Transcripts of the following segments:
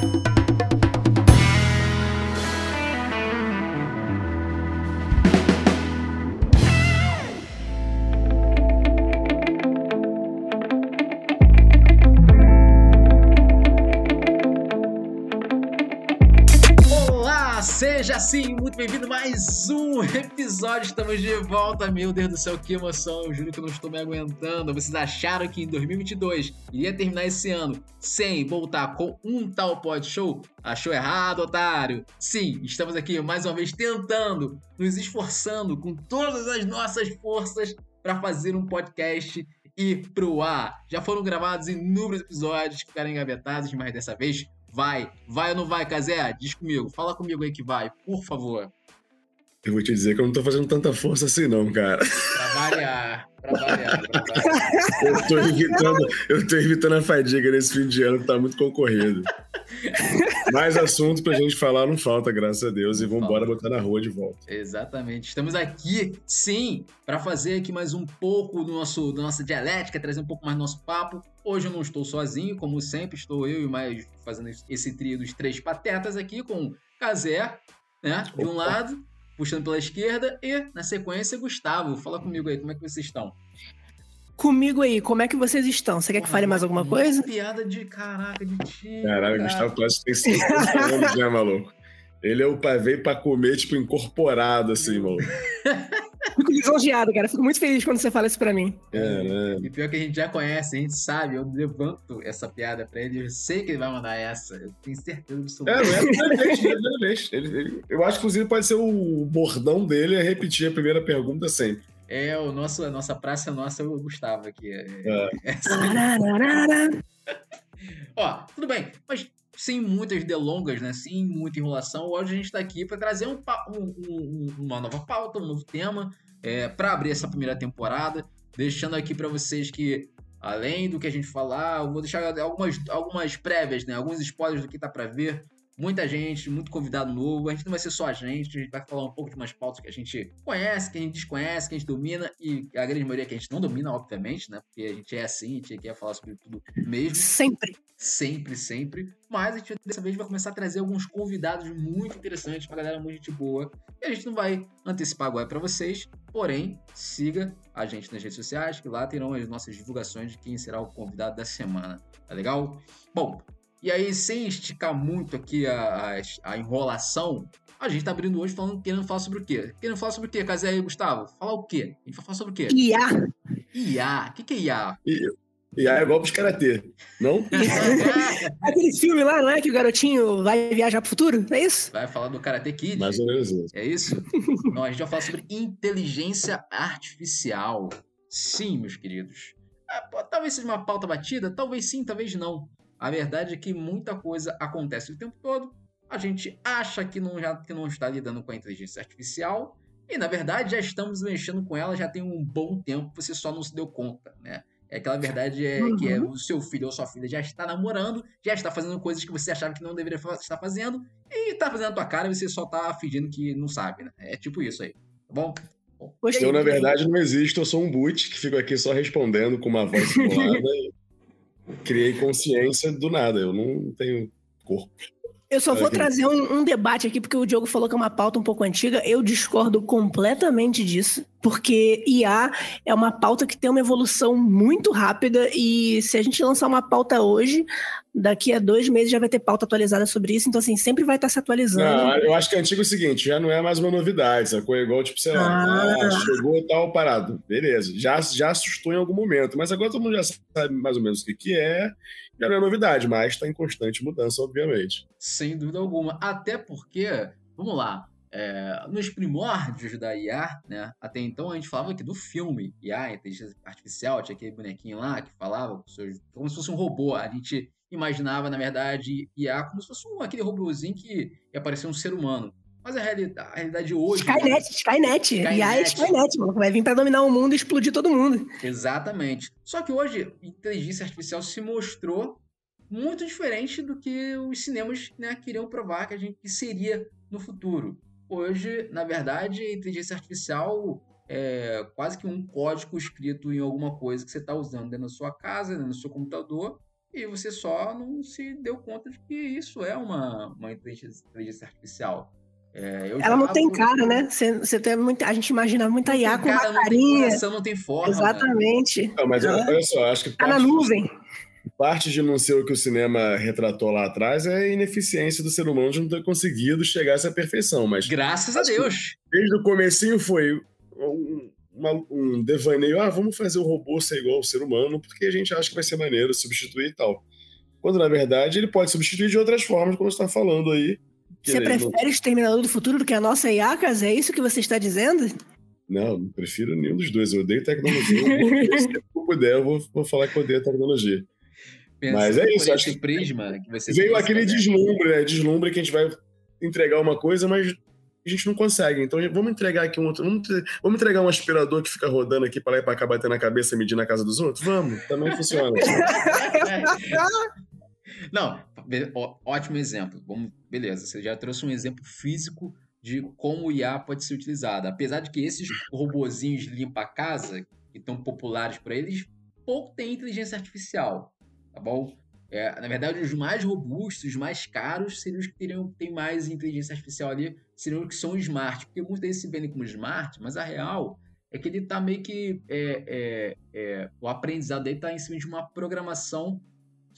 Seja assim, muito bem-vindo mais um episódio. Estamos de volta. Meu Deus do céu, que emoção. Eu juro que eu não estou me aguentando. Vocês acharam que em 2022 iria terminar esse ano sem voltar com um tal pod show? Achou errado, otário? Sim, estamos aqui mais uma vez tentando, nos esforçando com todas as nossas forças para fazer um podcast e pro ar. Já foram gravados inúmeros episódios que ficaram engavetados, mas dessa vez Vai, vai ou não vai, Casé? Diz comigo, fala comigo aí que vai, por favor. Eu vou te dizer que eu não tô fazendo tanta força assim, não, cara. Pra variar, pra variar, pra variar. Eu tô evitando, eu tô evitando a fadiga nesse fim de ano que tá muito concorrido. Mais assunto pra gente falar não falta, graças a Deus, e vamos embora botar na rua de volta. Exatamente. Estamos aqui, sim, para fazer aqui mais um pouco do nosso, da nossa dialética, trazer um pouco mais do nosso papo. Hoje eu não estou sozinho, como sempre, estou eu e mais fazendo esse trio dos três patetas aqui com Casé, né, de um lado, puxando pela esquerda, e na sequência, Gustavo. Fala comigo aí, como é que vocês estão? Comigo aí, como é que vocês estão? Você quer que fale mais alguma coisa? Piada de caraca, de tio. Caralho, cara. Gustavo Clássico tem 50 anos, né, maluco? Ele é o pai veio pra comer, tipo, incorporado, assim, maluco. Fico lisonjeado, cara. Fico muito feliz quando você fala isso pra mim. É, né? E pior que a gente já conhece, a gente sabe, eu levanto essa piada pra ele, eu sei que ele vai mandar essa. Eu tenho certeza absoluta. É, não é a primeira vez, é a primeira vez. Ele, ele, eu acho que, inclusive, pode ser o bordão dele é repetir a primeira pergunta sempre. É, o nosso, a nossa praça nossa é o Gustavo aqui. É. é Ó, tudo bem, mas sem muitas delongas, né? Sem muita enrolação, hoje a gente está aqui para trazer um, um, uma nova pauta, um novo tema, é, para abrir essa primeira temporada, deixando aqui para vocês que além do que a gente falar, eu vou deixar algumas, algumas prévias, né? Alguns spoilers do que tá para ver muita gente, muito convidado novo. A gente não vai ser só a gente, a gente vai falar um pouco de umas pautas que a gente conhece, que a gente desconhece, que a gente domina e a grande maioria que a gente não domina, obviamente, né? Porque a gente é assim, a gente quer falar sobre tudo mesmo. Sempre. Sempre, sempre. Mas a gente dessa vez vai começar a trazer alguns convidados muito interessantes, uma galera muito gente boa. E a gente não vai antecipar agora para vocês, porém, siga a gente nas redes sociais, que lá terão as nossas divulgações de quem será o convidado da semana. Tá legal? Bom, e aí, sem esticar muito aqui a, a, a enrolação, a gente tá abrindo hoje falando, querendo falar sobre o quê? Querendo falar sobre o quê, Casé e Gustavo? Falar o quê? A gente vai falar sobre o quê? IA. IA. O que, que é IA? IA é igual pros karatê, não? Aquele filme lá, não é? Que o garotinho vai viajar pro futuro? É isso? Vai falar do Karate Kid. Mais ou menos isso. É isso? não, a gente vai falar sobre inteligência artificial. Sim, meus queridos. Ah, talvez seja uma pauta batida, talvez sim, talvez não. A verdade é que muita coisa acontece o tempo todo. A gente acha que não, já, que não está lidando com a inteligência artificial. E na verdade já estamos mexendo com ela já tem um bom tempo, você só não se deu conta, né? É aquela verdade é uhum. que é, o seu filho ou sua filha já está namorando, já está fazendo coisas que você achava que não deveria estar fazendo, e está fazendo a tua cara e você só está fingindo que não sabe, né? É tipo isso aí, tá bom? bom eu, na verdade, não existo, eu sou um boot que fico aqui só respondendo com uma voz simulada criei consciência do nada. Eu não tenho corpo. Eu só vou trazer um, um, debate aqui, porque o Diogo falou que é uma pauta um pouco antiga. Eu discordo completamente disso, porque IA é uma pauta que tem uma evolução muito rápida e se a gente lançar uma pauta hoje, daqui a dois meses já vai ter pauta atualizada sobre isso. Então, assim, sempre vai estar se atualizando. Não, eu acho que é antigo é o seguinte, já não é mais uma novidade, sacou? É igual, tipo, sei lá, ah. ah chegou e tal parado. Beleza, já, já assustou em algum momento, mas agora todo mundo já sabe mais ou menos o que, que é já não é novidade, mas está em constante mudança, obviamente. Sem dúvida alguma. Até porque, vamos lá, é, nos primórdios da IA, né, até então a gente falava aqui do filme IA, inteligência artificial, tinha aquele bonequinho lá que falava como se fosse um robô. A gente imaginava, na verdade, IA como se fosse um, aquele robôzinho que ia parecer um ser humano. Mas a realidade, a realidade hoje. Skynet, né? Skynet. Skynet. IA é Skynet, mano. Vai vir para dominar o mundo e explodir todo mundo. Exatamente. Só que hoje, inteligência artificial se mostrou muito diferente do que os cinemas né, queriam provar que a gente que seria no futuro. Hoje, na verdade, a inteligência artificial é quase que um código escrito em alguma coisa que você está usando dentro da sua casa, dentro do seu computador, e você só não se deu conta de que isso é uma, uma inteligência artificial. É, ela não tem cara, né? Você, você tem muita, a gente imagina muita IA com cara, uma carinha. Não tem coração, não tem forma. Exatamente. Não, mas olha só, acho que. Tá na nuvem. Parte de não ser o que o cinema retratou lá atrás é a ineficiência do ser humano de não ter conseguido chegar a essa perfeição. Mas graças a Deus. Desde o comecinho foi um, uma, um devaneio, ah, vamos fazer o robô ser igual ao ser humano, porque a gente acha que vai ser maneiro substituir e tal. Quando, na verdade, ele pode substituir de outras formas, como você está falando aí. Você prefere não... Exterminador do Futuro do que a nossa IACAS? É isso que você está dizendo? Não, não prefiro nenhum dos dois. Eu odeio tecnologia. Se eu puder, eu vou, vou falar que eu odeio tecnologia. Pensando Mas é isso, acho que prisma que você veio aquele deslumbre, né? Deslumbre que a gente vai entregar uma coisa, mas a gente não consegue. Então vamos entregar aqui um outro. Vamos, vamos entregar um aspirador que fica rodando aqui para lá e para cá, batendo na cabeça e medir na casa dos outros? Vamos, também funciona. não, ótimo exemplo. Vamos, beleza, você já trouxe um exemplo físico de como o IA pode ser utilizado. Apesar de que esses robozinhos limpa a casa, que estão populares para eles, pouco tem inteligência artificial, tá bom? É, na verdade, os mais robustos, os mais caros, seriam os que teriam, têm mais inteligência artificial ali, seriam os que são smart. Porque muitos deles se vendem como smart, mas a real é que ele está meio que. É, é, é, o aprendizado dele está em cima de uma programação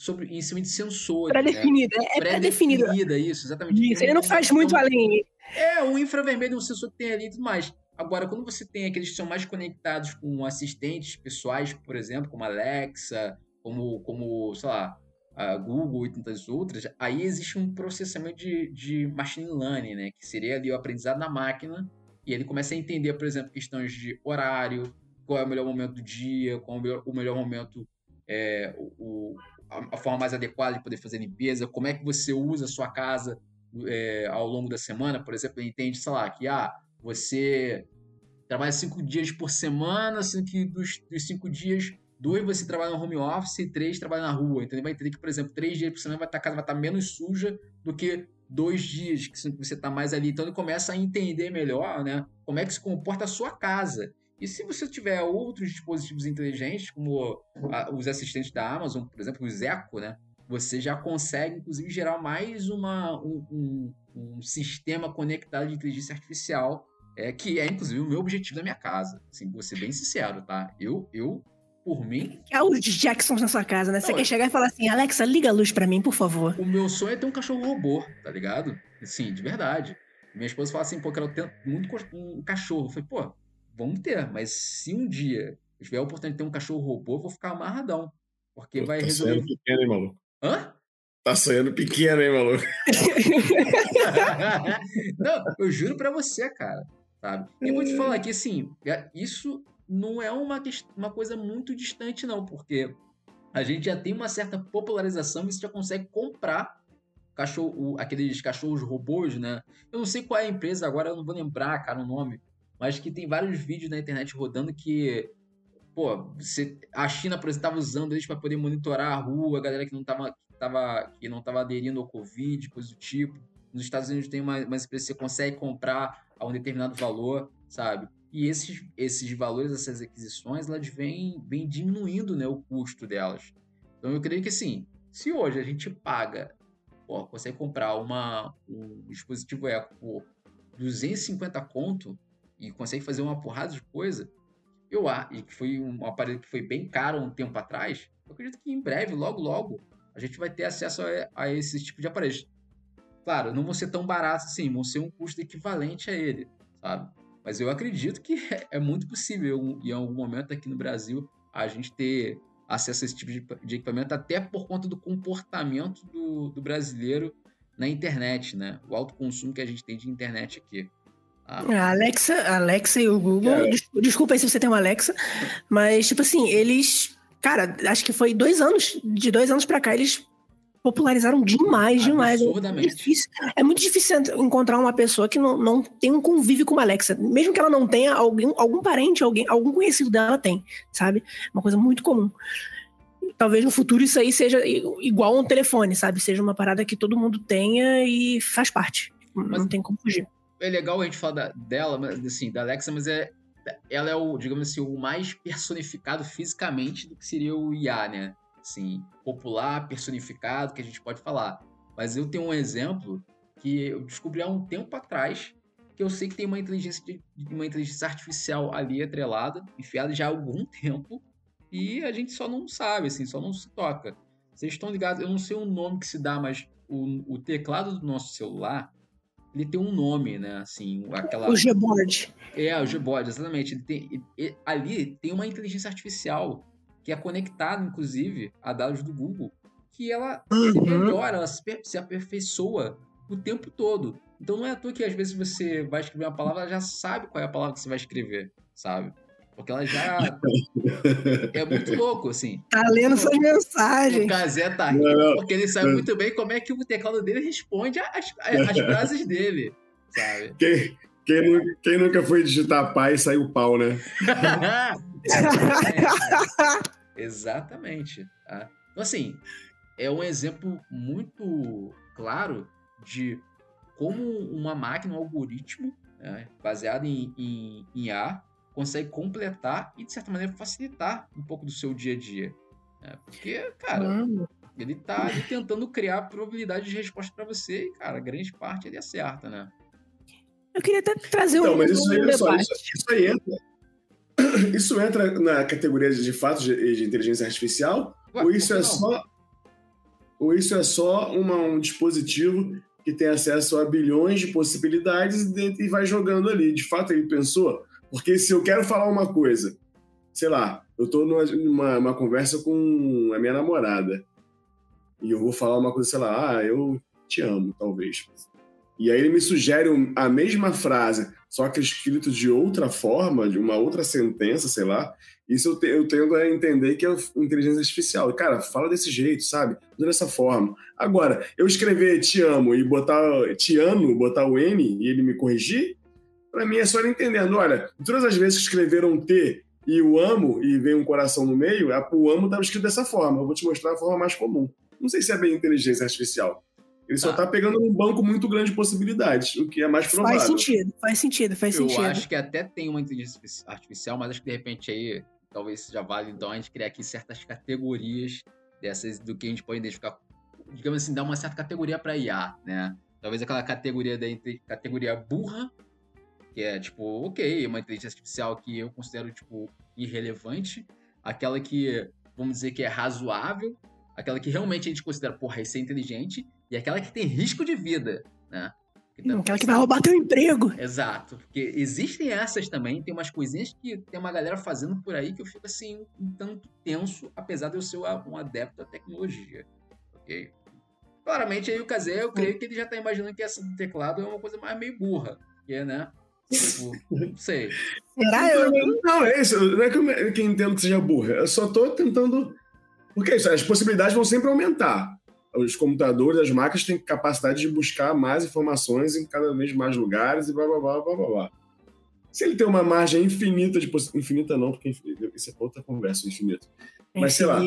sobre, em cima de sensores. Pré-definida, né? é pré-definida. Pré isso, exatamente. Isso, ele não faz muito além. É, um infravermelho, um sensor que tem ali e tudo mais. Agora, quando você tem aqueles que são mais conectados com assistentes pessoais, por exemplo, como Alexa, como, como sei lá, a Google e tantas outras, aí existe um processamento de, de machine learning, né? Que seria ali o aprendizado na máquina, e ele começa a entender, por exemplo, questões de horário, qual é o melhor momento do dia, qual é o melhor, o melhor momento, é, o, a, forma mais adequada de poder fazer limpeza, como é que você usa a sua casa é, ao longo da semana, por exemplo, ele entende, sei lá, que ah, você trabalha cinco dias por semana, sendo que dos, dos cinco dias Dois, você trabalha no home office. E três, trabalha na rua. Então, ele vai entender que, por exemplo, três dias por semana vai estar, a casa vai estar menos suja do que dois dias que você está mais ali. Então, ele começa a entender melhor né, como é que se comporta a sua casa. E se você tiver outros dispositivos inteligentes, como a, os assistentes da Amazon, por exemplo, os Echo, né? Você já consegue, inclusive, gerar mais uma, um, um, um sistema conectado de inteligência artificial, é, que é, inclusive, o meu objetivo da minha casa. Assim, vou ser bem sincero, tá? Eu, eu por mim. É os Jacksons na sua casa, né? Você quer chegar e falar assim, Alexa, liga a luz para mim, por favor. O meu sonho é ter um cachorro robô, tá ligado? Sim, de verdade. Minha esposa fala assim, pô, quero ter muito um cachorro. Eu falei, pô, vamos ter, mas se um dia eu tiver a oportunidade de ter um cachorro robô, eu vou ficar amarradão. Porque pô, vai tá resolver. Sonhando pequeno, hein, maluco? Hã? Tá sonhando pequeno, hein, maluco? Não, eu juro pra você, cara. Sabe? E eu vou te falar que, assim, é, isso não é uma, uma coisa muito distante, não, porque a gente já tem uma certa popularização e você já consegue comprar cachorro, aqueles cachorros robôs, né? Eu não sei qual é a empresa agora, eu não vou lembrar, cara, o nome, mas que tem vários vídeos na internet rodando que, pô, você, a China, por exemplo, estava usando eles para poder monitorar a rua, a galera que não estava tava, que não tava aderindo ao Covid, coisa do tipo. Nos Estados Unidos tem uma, uma empresa que você consegue comprar a um determinado valor, sabe? E esses, esses valores, essas aquisições, elas vêm, vêm diminuindo né, o custo delas. Então eu creio que assim, se hoje a gente paga, ó, consegue comprar uma, um dispositivo Eco por 250 conto e consegue fazer uma porrada de coisa, eu acho, e que foi um aparelho que foi bem caro um tempo atrás, eu acredito que em breve, logo, logo, a gente vai ter acesso a, a esse tipo de aparelho. Claro, não vão ser tão baratos assim, vão ser um custo equivalente a ele, sabe? Mas eu acredito que é muito possível, em algum momento aqui no Brasil, a gente ter acesso a esse tipo de equipamento, até por conta do comportamento do, do brasileiro na internet, né? O alto consumo que a gente tem de internet aqui. Ah. A Alexa, a Alexa e o Google, é. desculpa aí se você tem uma Alexa, mas, tipo assim, eles, cara, acho que foi dois anos, de dois anos para cá, eles popularizaram demais, demais. É muito, difícil, é muito difícil encontrar uma pessoa que não, não tem um convívio com uma Alexa. Mesmo que ela não tenha, alguém, algum parente, alguém, algum conhecido dela tem, sabe? Uma coisa muito comum. Talvez no futuro isso aí seja igual a um telefone, sabe? Seja uma parada que todo mundo tenha e faz parte. Mas não tem como fugir. É legal a gente falar da, dela, assim, da Alexa, mas é, ela é o, digamos assim, o mais personificado fisicamente do que seria o IA, né? assim, popular, personificado, que a gente pode falar. Mas eu tenho um exemplo que eu descobri há um tempo atrás, que eu sei que tem uma inteligência, uma inteligência artificial ali atrelada, enfiada já há algum tempo, e a gente só não sabe, assim, só não se toca. Vocês estão ligados? Eu não sei o nome que se dá, mas o, o teclado do nosso celular, ele tem um nome, né? Assim, aquela... O Gboard. É, o Gboard, exatamente. Ele tem, ele, ali tem uma inteligência artificial que é conectada, inclusive, a dados do Google, que ela uhum. melhora, ela se, se aperfeiçoa o tempo todo. Então não é à toa que às vezes você vai escrever uma palavra, ela já sabe qual é a palavra que você vai escrever, sabe? Porque ela já. é muito louco, assim. Tá lendo suas mensagens. O Kazé tá rindo, porque ele sabe muito bem como é que o teclado dele responde às, às frases dele, sabe? Quem, quem, quem nunca foi digitar pai e saiu pau, né? Exatamente. Exatamente. Tá? Então, assim, é um exemplo muito claro de como uma máquina, um algoritmo, né, baseado em, em, em A, consegue completar e, de certa maneira, facilitar um pouco do seu dia a dia. Né? Porque, cara, Mano. ele tá ali tentando criar probabilidade de resposta para você e, cara, grande parte ele acerta, né? Eu queria até trazer um, então, mas isso, um aí, só, isso, isso, aí entra. Isso entra na categoria de fato de, de inteligência artificial? Ué, ou isso é não? só. Ou isso é só uma, um dispositivo que tem acesso a bilhões de possibilidades e vai jogando ali. De fato, ele pensou, porque se eu quero falar uma coisa, sei lá, eu estou numa, numa conversa com a minha namorada e eu vou falar uma coisa, sei lá, ah, eu te amo, talvez. E aí ele me sugere a mesma frase, só que escrito de outra forma, de uma outra sentença, sei lá. Isso eu, te, eu tendo a entender que é inteligência artificial. Cara, fala desse jeito, sabe? Dessa forma. Agora, eu escrever te amo e botar te amo, botar o N e ele me corrigir, para mim é só ele entendendo, olha, todas as vezes que escreveram T e o amo e vem um coração no meio, o amo estava escrito dessa forma. Eu vou te mostrar a forma mais comum. Não sei se é bem inteligência artificial. Ele só está ah. pegando um banco muito grande de possibilidades, o que é mais provável. Faz sentido, faz sentido, faz Eu sentido. Eu acho que até tem uma inteligência artificial, mas acho que de repente aí talvez já vale então a gente criar aqui certas categorias dessas do que a gente pode identificar, digamos assim, dar uma certa categoria para IA, né? Talvez aquela categoria da categoria burra, que é tipo, ok, uma inteligência artificial que eu considero, tipo, irrelevante. Aquela que, vamos dizer que é razoável. Aquela que realmente a gente considera, porra, isso é inteligente. E aquela que tem risco de vida, né? Tá aquela que vai roubar teu emprego. Exato. Porque existem essas também, tem umas coisinhas que tem uma galera fazendo por aí que eu fico assim, um tanto tenso, apesar de eu ser um adepto à tecnologia. Ok? Claramente aí o Kazé, eu creio que ele já tá imaginando que essa do teclado é uma coisa mais meio burra. Que, né? Tipo, não sei. Será eu? Não, é isso. Não é que eu, que eu entendo que seja burra. Eu só tô tentando. Porque é isso, as possibilidades vão sempre aumentar. Os computadores, as máquinas têm capacidade de buscar mais informações em cada vez mais lugares e blá blá blá blá blá blá. Se ele tem uma margem infinita de possibilidades. Infinita não, porque isso é outra conversa, infinito. Mas sei lá.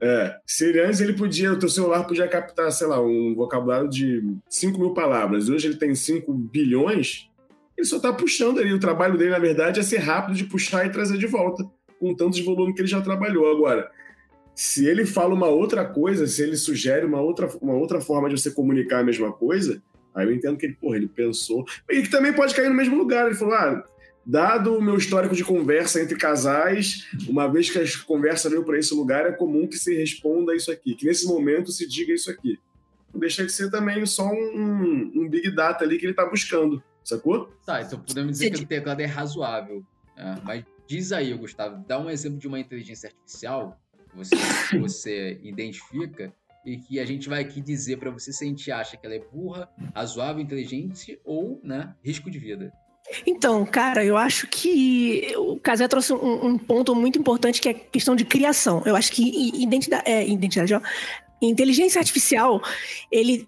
É, se ele, antes ele podia, o teu celular podia captar, sei lá, um vocabulário de 5 mil palavras. Hoje ele tem 5 bilhões ele só está puxando ali. O trabalho dele, na verdade, é ser rápido de puxar e trazer de volta, com tanto de volume que ele já trabalhou. Agora, se ele fala uma outra coisa, se ele sugere uma outra, uma outra forma de você comunicar a mesma coisa, aí eu entendo que ele, porra, ele pensou. E que também pode cair no mesmo lugar. Ele falou, ah, dado o meu histórico de conversa entre casais, uma vez que a conversa veio para esse lugar, é comum que se responda isso aqui, que nesse momento se diga isso aqui. Não deixa de ser também só um, um big data ali que ele está buscando. Sacou? Tá, então podemos dizer que o teclado é razoável. Né? Mas diz aí, Gustavo, dá um exemplo de uma inteligência artificial que você, que você identifica e que a gente vai aqui dizer para você se a gente acha que ela é burra, razoável, inteligente ou né, risco de vida. Então, cara, eu acho que o Casé trouxe um, um, ponto muito importante que é a questão de criação. Eu acho que identidade, é, identidade ó, inteligência artificial, ele,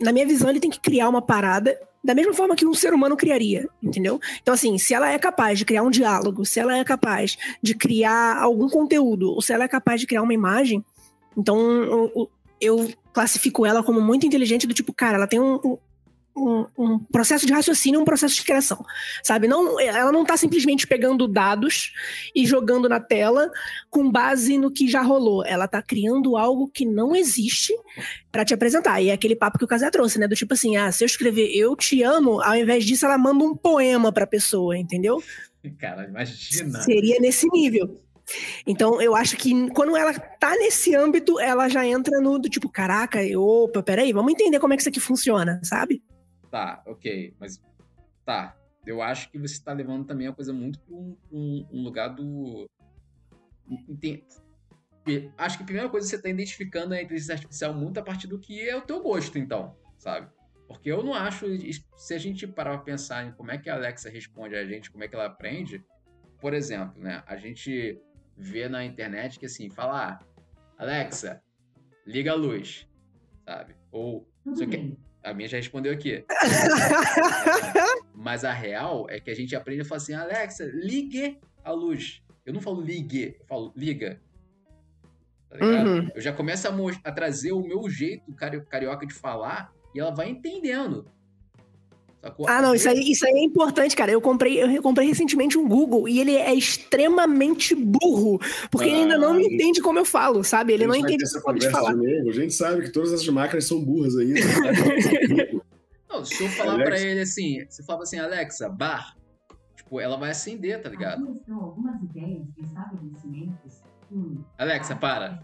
na minha visão, ele tem que criar uma parada da mesma forma que um ser humano criaria, entendeu? Então, assim, se ela é capaz de criar um diálogo, se ela é capaz de criar algum conteúdo, ou se ela é capaz de criar uma imagem, então eu, eu classifico ela como muito inteligente, do tipo, cara, ela tem um, um, um, processo de raciocínio, um processo de criação, sabe? Não, ela não está simplesmente pegando dados e jogando na tela com base no que já rolou. Ela está criando algo que não existe para te apresentar. E é aquele papo que o Casé trouxe, né? Do tipo assim, ah, se eu escrever eu te amo, ao invés disso ela manda um poema para a pessoa, entendeu? Cara, imagina. Seria nesse nível. Então, eu acho que quando ela tá nesse âmbito, ela já entra no do tipo, caraca, opa, peraí, vamos entender como é que isso aqui funciona, sabe? Tá, ok, mas tá. Eu acho que você tá levando também a coisa muito pra um, um, um lugar do. Acho que a primeira coisa que você tá identificando é a inteligência artificial muito a partir do que é o teu gosto, então, sabe? Porque eu não acho, se a gente parar pra pensar em como é que a Alexa responde a gente, como é que ela aprende, por exemplo, né? A gente vê na internet que assim, fala, ah, Alexa, liga a luz, sabe? Ou, a minha já respondeu aqui. Mas a real é que a gente aprende a falar assim, Alexa, ligue a luz. Eu não falo ligue, eu falo liga. Tá ligado? Uhum. Eu já começo a, a, trazer o meu jeito carioca de falar e ela vai entendendo. Sacou? Ah, não, isso aí, isso aí é importante, cara. Eu comprei, eu comprei recentemente um Google e ele é extremamente burro, porque ah, ele ainda não ah, entende como eu falo, sabe? Ele não entende como eu falar. A gente sabe que todas essas máquinas são burras ainda. não, se eu falar Alexa. pra ele assim, você fala assim, Alexa, bar, tipo, ela vai acender, tá ligado? algumas ideias de estabelecimentos. Alexa, para.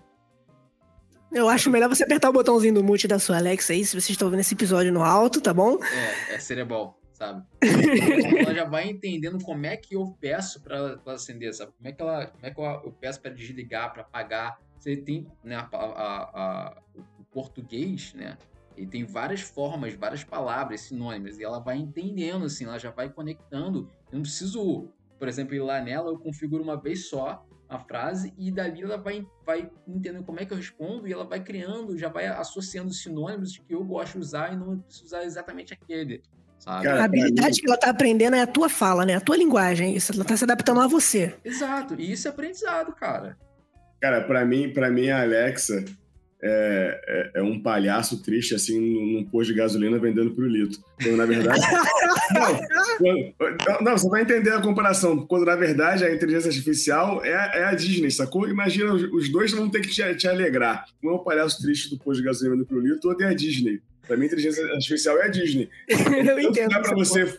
Eu acho melhor você apertar o botãozinho do mute da sua Alexa aí, se vocês estão vendo esse episódio no alto, tá bom? É, é cerebral, sabe? ela já vai entendendo como é que eu peço para ela acender, sabe? Como é que, ela, como é que eu, peço para desligar, para apagar. Você tem né, a, a, a, o português, né? Ele tem várias formas, várias palavras, sinônimos, e ela vai entendendo, assim, ela já vai conectando. Eu não preciso, por exemplo, ir lá nela, eu configuro uma vez só, a frase e dali ela vai, vai entendendo como é que eu respondo e ela vai criando, já vai associando sinônimos que eu gosto de usar e não preciso usar exatamente aquele. Sabe? Cara, a habilidade que ela tá aprendendo é a tua fala, né? A tua linguagem. Isso, ela tá se adaptando a você. Exato. E isso é aprendizado, cara. Cara, para mim, para mim a Alexa, é, é, é, um palhaço triste, assim, num, posto de gasolina vendendo pro litro. Quando, na verdade... não, não, você vai entender a comparação. Quando, na verdade, a inteligência artificial é, é a Disney, sacou? Imagina, os dois vão ter que te, te alegrar. Um é o palhaço triste do posto de gasolina vendendo pro litro, outro é a Disney. Pra mim, a inteligência artificial é a Disney. Eu entendo. Dá pra você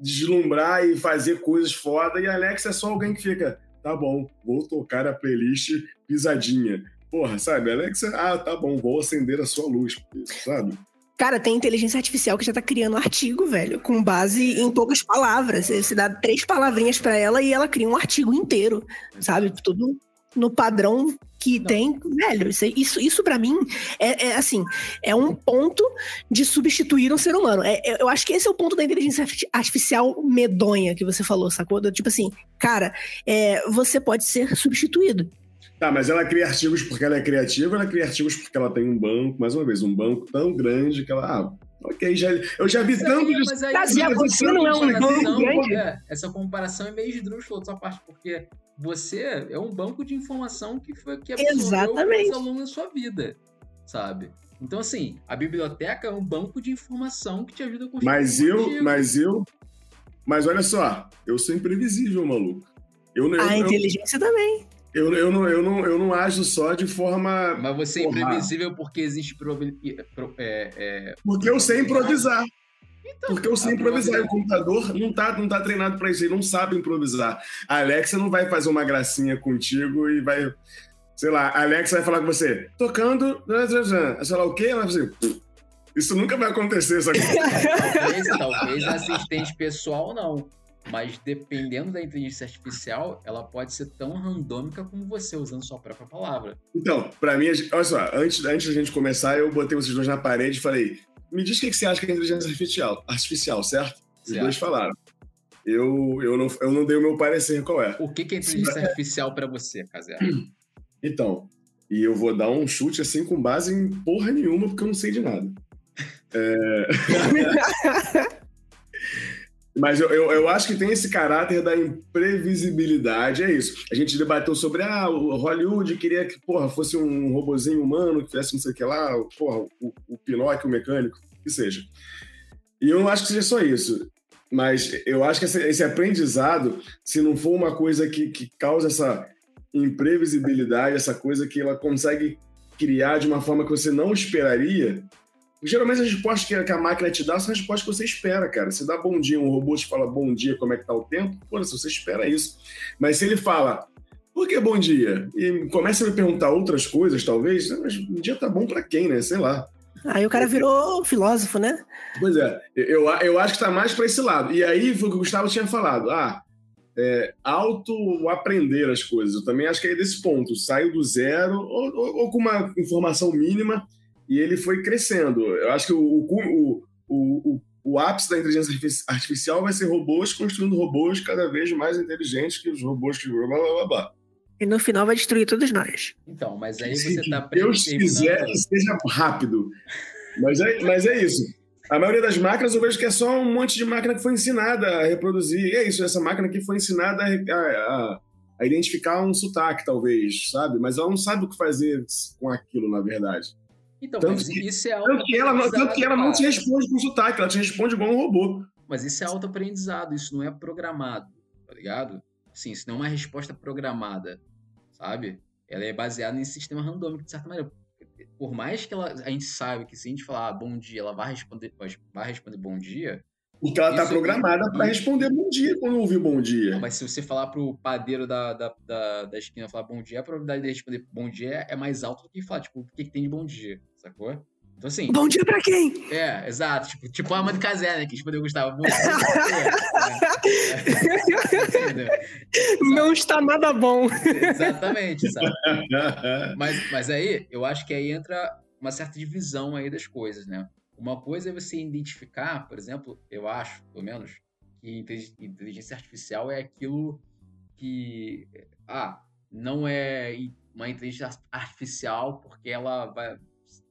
deslumbrar e fazer coisas foda, e a Alexa é só alguém que fica, tá bom, vou tocar a playlist pisadinha Porra, sabe? Alexa, ah, tá bom, vou acender a sua luz, sabe? Cara, tem inteligência artificial que já tá criando um artigo, velho, com base em poucas palavras. Você dá três palavrinhas para ela e ela cria um artigo inteiro, sabe? Tudo no padrão que Não. tem, velho, isso, isso, isso para mim é, é, assim, é um ponto de substituir um ser humano. É, é, eu acho que esse é o ponto da inteligência artificial medonha que você falou, sacou? Tipo assim, cara, é, você pode ser substituído. Tá, mas ela cria artigos porque ela é criativa, ela cria artigos porque ela tem um banco, mais uma vez, um banco tão grande que ela. Ah, ok, já, eu já vi tanto de. Mas aí, você não é um banco grande. É, essa comparação é meio esdrúxula da sua parte, porque você é um banco de informação que foi que absorveu Exatamente. ao longo da sua vida, sabe? Então, assim, a biblioteca é um banco de informação que te ajuda a construir. Mas um eu, mas eu. Mas olha só, eu sou imprevisível, maluco. Eu, eu, a inteligência também. Eu, eu, não, eu, não, eu não ajo só de forma. Mas você é imprevisível porque existe. É, é... Porque eu sei improvisar. Então, porque eu sei improvisar. O computador não tá, não tá treinado para isso, ele não sabe improvisar. A Alexa não vai fazer uma gracinha contigo e vai. Sei lá, a Alexa vai falar com você, tocando. Sei lá o quê? Ela vai fazer. Isso nunca vai acontecer, sabe? talvez, talvez assistente pessoal não. Mas dependendo da inteligência artificial, ela pode ser tão randômica como você, usando sua própria palavra. Então, para mim, olha só, antes, antes da gente começar, eu botei vocês dois na parede e falei: me diz o que, você acha que é inteligência artificial, artificial certo? Os certo. dois falaram. Eu, eu, não, eu não dei o meu parecer qual é. O que, que é inteligência artificial para você, Casé? Então, e eu vou dar um chute assim com base em porra nenhuma, porque eu não sei de nada. É... Mas eu, eu, eu, acho que tem esse caráter da imprevisibilidade, é isso. A gente debateu sobre, ah, o Hollywood queria que, porra, fosse um robozinho humano, que fizesse não sei o que lá, porra, o, o Pinóquio, o mecânico, que seja. E eu não acho que seja só isso. Mas eu acho que esse, esse aprendizado, se não for uma coisa que, que causa essa imprevisibilidade, essa coisa que ela consegue criar de uma forma que você não esperaria, geralmente as respostas que a máquina te dá são as respostas que você espera, cara. Você dá bom dia, um robô te fala bom dia, como é que tá o tempo, pô, se você espera isso. Mas se ele fala, por que bom dia? E começa a me perguntar outras coisas, talvez, mas um dia tá bom para quem, né? Sei lá. Aí o cara virou filósofo, né? Pois é, eu, eu acho que tá mais para esse lado. E aí foi o que o Gustavo tinha falado. Ah, é, auto-aprender as coisas. Eu também acho que é desse ponto. Saiu do zero ou, ou, ou, com uma informação mínima e ele foi crescendo. Eu acho que o, o, o, o, ápice da inteligência artificial vai ser robôs construindo robôs cada vez mais inteligentes que os robôs que blá blá blá blá. E no final vai destruir todos nós. Então, mas aí você está Se Deus quiser que seja rápido. Mas é, mas é isso. A maioria das máquinas eu vejo que é só um monte de máquina que foi ensinada a reproduzir. E é isso, essa máquina que foi ensinada a, a, a, identificar um sotaque, talvez, sabe? Mas ela não sabe o que fazer com aquilo, na verdade. Então, tanto que, isso é tanto que ela, tanto que ela não te responde com sotaque, ela te responde igual um robô. Mas isso é autoaprendizado, isso não é programado, tá ligado? Sim, isso não é uma resposta programada, sabe? Ela é baseada em sistema randômico, de certa maneira por mais que ela, a gente saiba que se a gente falar bom dia, ela vai responder, vai responder bom dia. Porque ela está programada para responder bom dia quando ouvir bom dia. Mas se você falar pro padeiro da, da, da, da esquina falar bom dia, a probabilidade de responder bom dia é mais alta do que falar, tipo, o que, que tem de bom dia, sacou? Então, assim. Bom dia pra quem? É, exato. Tipo, tipo a mãe Casé, né? Que respondeu Gustavo. Bom dia. é. Não está nada bom. Exatamente, sabe? Mas, mas aí, eu acho que aí entra uma certa divisão aí das coisas, né? Uma coisa é você identificar, por exemplo, eu acho, pelo menos, que inteligência artificial é aquilo que. Ah, não é uma inteligência artificial porque ela vai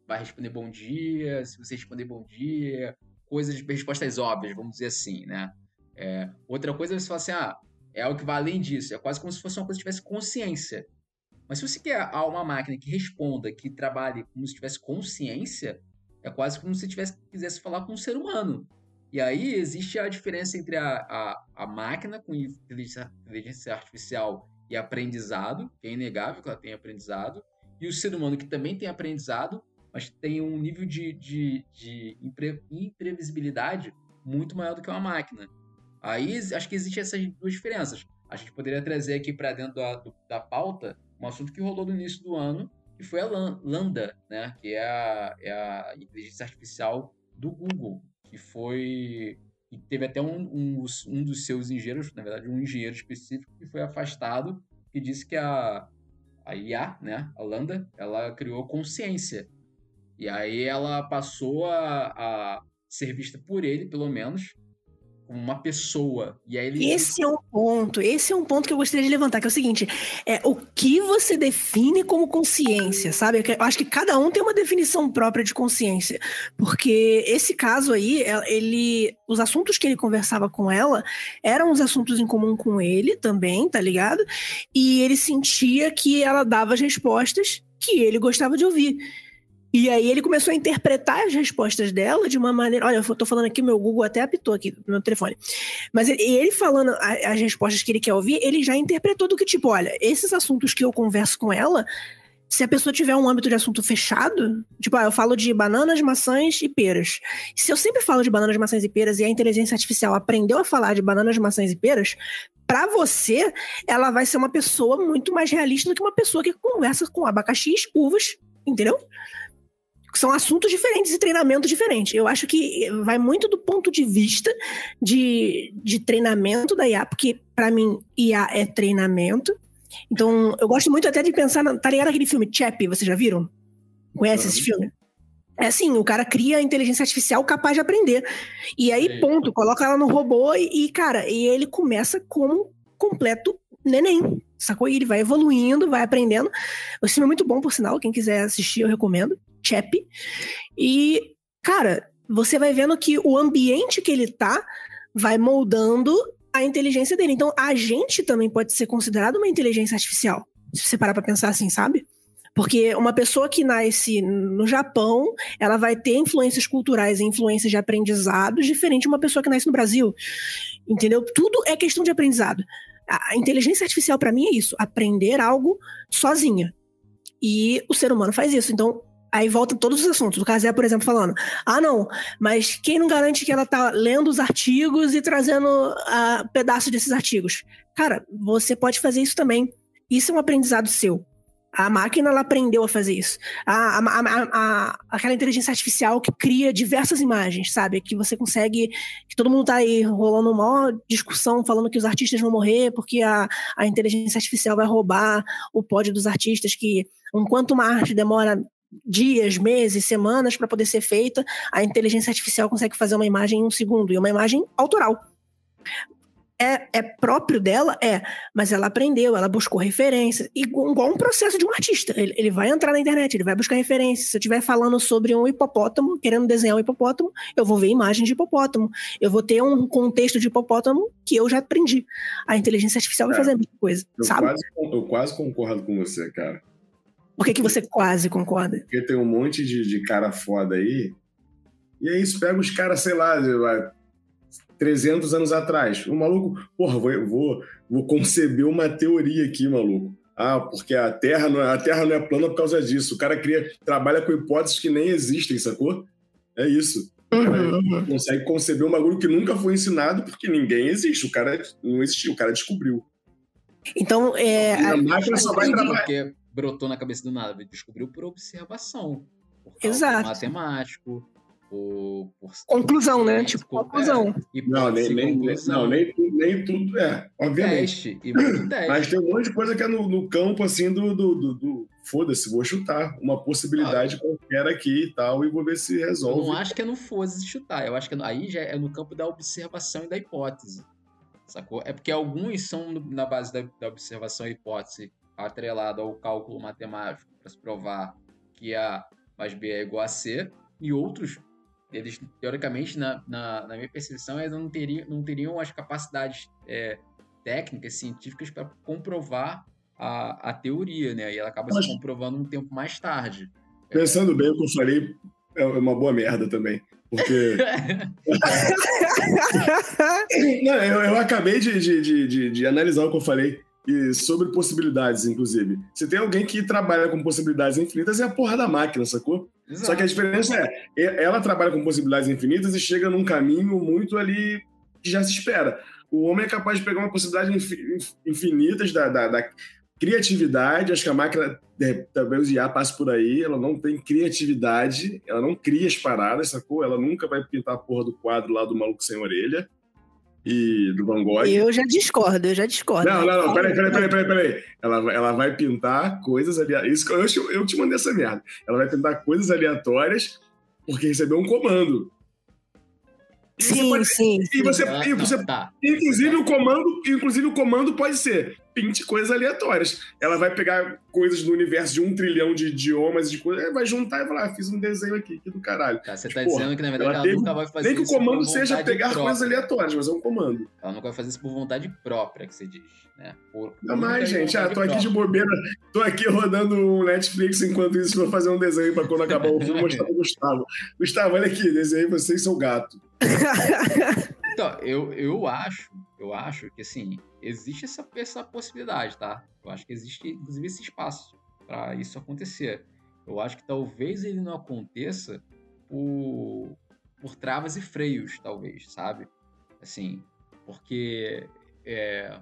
vai responder bom dia, se você responder bom dia, coisas, respostas óbvias, vamos dizer assim, né? É, outra coisa é você falar assim, ah, é algo que vai além disso, é quase como se fosse uma coisa que tivesse consciência. Mas se você quer uma máquina que responda, que trabalhe como se tivesse consciência, é quase como se tivesse, quisesse falar com um ser humano. E aí existe a diferença entre a, a, a máquina com inteligência, inteligência artificial e aprendizado, que é inegável que ela tem aprendizado, e o ser humano que também tem aprendizado, mas tem um nível de, de, de impre, imprevisibilidade muito maior do que uma máquina. Aí acho que existem essas duas diferenças. A gente poderia trazer aqui para dentro da, da pauta um assunto que rolou no início do ano, que foi a Lambda, né? que é a, é a inteligência artificial do Google, que foi. E teve até um, um, um dos seus engenheiros, na verdade, um engenheiro específico, que foi afastado, que disse que a, a IA, né, a Lambda, ela criou consciência. E aí ela passou a, a ser vista por ele, pelo menos, como uma pessoa. E aí ele... Esse é um ponto, esse é um ponto que eu gostaria de levantar, que é o seguinte: é o que você define como consciência, sabe? Eu acho que cada um tem uma definição própria de consciência. Porque esse caso aí, ele. Os assuntos que ele conversava com ela eram os assuntos em comum com ele também, tá ligado? E ele sentia que ela dava as respostas que ele gostava de ouvir. E aí ele começou a interpretar as respostas dela de uma maneira. Olha, eu tô falando aqui, meu Google até apitou aqui no meu telefone. Mas ele, ele falando as respostas que ele quer ouvir, ele já interpretou do que, tipo, olha, esses assuntos que eu converso com ela, se a pessoa tiver um âmbito de assunto fechado, tipo, ah, eu falo de bananas, maçãs e peras. Se eu sempre falo de bananas, maçãs e peras e a inteligência artificial aprendeu a falar de bananas, maçãs e peras, para você, ela vai ser uma pessoa muito mais realista do que uma pessoa que conversa com abacaxis, uvas, entendeu? São assuntos diferentes e treinamento diferente. Eu acho que vai muito do ponto de vista de, de treinamento da IA, porque para mim IA é treinamento. Então, eu gosto muito até de pensar, na, tá ligado aquele filme Chappie, vocês já viram? Conhece esse filme? É assim, o cara cria a inteligência artificial capaz de aprender. E aí, ponto, coloca ela no robô e, cara, e ele começa como completo neném, sacou? E ele vai evoluindo, vai aprendendo. O filme é muito bom, por sinal, quem quiser assistir, eu recomendo. Chap. E, cara, você vai vendo que o ambiente que ele tá vai moldando a inteligência dele. Então, a gente também pode ser considerado uma inteligência artificial. Se você parar pra pensar assim, sabe? Porque uma pessoa que nasce no Japão, ela vai ter influências culturais e influências de aprendizados diferente de uma pessoa que nasce no Brasil. Entendeu? Tudo é questão de aprendizado. A inteligência artificial, para mim, é isso: aprender algo sozinha. E o ser humano faz isso. Então, Aí volta todos os assuntos. O Casé, por exemplo, falando: ah, não, mas quem não garante que ela tá lendo os artigos e trazendo uh, pedaços desses artigos? Cara, você pode fazer isso também. Isso é um aprendizado seu. A máquina ela aprendeu a fazer isso. A, a, a, aquela inteligência artificial que cria diversas imagens, sabe? Que você consegue. Que todo mundo tá aí rolando uma discussão falando que os artistas vão morrer porque a, a inteligência artificial vai roubar o pódio dos artistas. Que enquanto uma arte demora dias, meses, semanas para poder ser feita, a inteligência artificial consegue fazer uma imagem em um segundo, e uma imagem autoral. É, é próprio dela? É, mas ela aprendeu, ela buscou referências, igual um processo de um artista. Ele, ele vai entrar na internet, ele vai buscar referências. Se eu estiver falando sobre um hipopótamo, querendo desenhar um hipopótamo, eu vou ver imagens de hipopótamo. Eu vou ter um contexto de hipopótamo que eu já aprendi. A inteligência artificial vai é, fazer a mesma coisa, eu sabe? Quase, eu quase concordo com você, cara. Por que, que você quase concorda? Porque tem um monte de, de cara foda aí. E é isso, pega os caras, sei lá, 300 anos atrás. O maluco, porra, vou, vou, vou conceber uma teoria aqui, maluco. Ah, porque a Terra, não é, a Terra não é plana por causa disso. O cara cria, trabalha com hipóteses que nem existem, sacou? É isso. O cara uhum. consegue conceber um bagulho que nunca foi ensinado porque ninguém existe. O cara não existiu, o cara descobriu. Então, é. A, a máquina só vai trabalhar brotou na cabeça do nada, ele descobriu por observação. Por Exato. matemático, por, por conclusão, né? Tipo, conclusão. É, não, nem, nem, não nem, nem tudo é, obviamente. Teste, e teste. Mas tem um monte de coisa que é no, no campo, assim, do, do, do, do foda-se, vou chutar. Uma possibilidade ah, qualquer aqui e tal, e vou ver se resolve. Eu não acho que é no foda-se chutar, eu acho que é aí já é no campo da observação e da hipótese. Sacou? É porque alguns são na base da, da observação e hipótese atrelado ao cálculo matemático para se provar que A mais B é igual a C, e outros, eles, teoricamente, na, na, na minha percepção, eles não teriam, não teriam as capacidades é, técnicas, científicas para comprovar a, a teoria, né? E ela acaba Mas, se comprovando um tempo mais tarde. Pensando bem o que eu falei, é uma boa merda também. Porque. não, eu, eu acabei de, de, de, de, analisar o que eu falei e sobre possibilidades, inclusive. Se tem alguém que trabalha com possibilidades infinitas, é a porra da máquina, sacou? Exato. Só que a diferença é, ela trabalha com possibilidades infinitas e chega num caminho muito ali que já se espera. O homem é capaz de pegar uma possibilidade infinitas da, da, da criatividade. Acho que a máquina, talvez o IA passe por aí, ela não tem criatividade, ela não cria as paradas, sacou? Ela nunca vai pintar a porra do quadro lá do maluco sem orelha e do Van Gogh. Eu já discordo, eu já discordo. Não, não, não, peraí, peraí, peraí, peraí, peraí. Ela, ela vai pintar coisas aleatórias. Isso, eu, eu te mandei essa merda. Ela vai pintar coisas aleatórias porque recebeu um comando. sim, pode, sim, E você, e você tá. inclusive o comando, inclusive o comando pode ser pinte coisas aleatórias. Ela vai pegar coisas do universo de um trilhão de idiomas, de coisas, vai juntar e falar, ah, fiz um desenho aqui, que do caralho. Tá, você tá tipo, dizendo que na verdade ela, ela teve, nunca vai fazer Nem que o comando seja pegar própria. coisas aleatórias, mas é um comando. Ela nunca vai fazer isso por vontade própria, que você diz, né? Por, por não mais, gente, ah, tô própria. aqui de bobeira, tô aqui rodando um Netflix enquanto isso vou fazer um desenho pra quando acabar o filme mostrar pro Gustavo. Gustavo, olha aqui, desenhei vocês seu gato. então, eu, eu acho, eu acho que assim, existe essa, essa possibilidade, tá? Eu acho que existe, inclusive, esse espaço para isso acontecer. Eu acho que talvez ele não aconteça por, por travas e freios, talvez, sabe? Assim, porque é,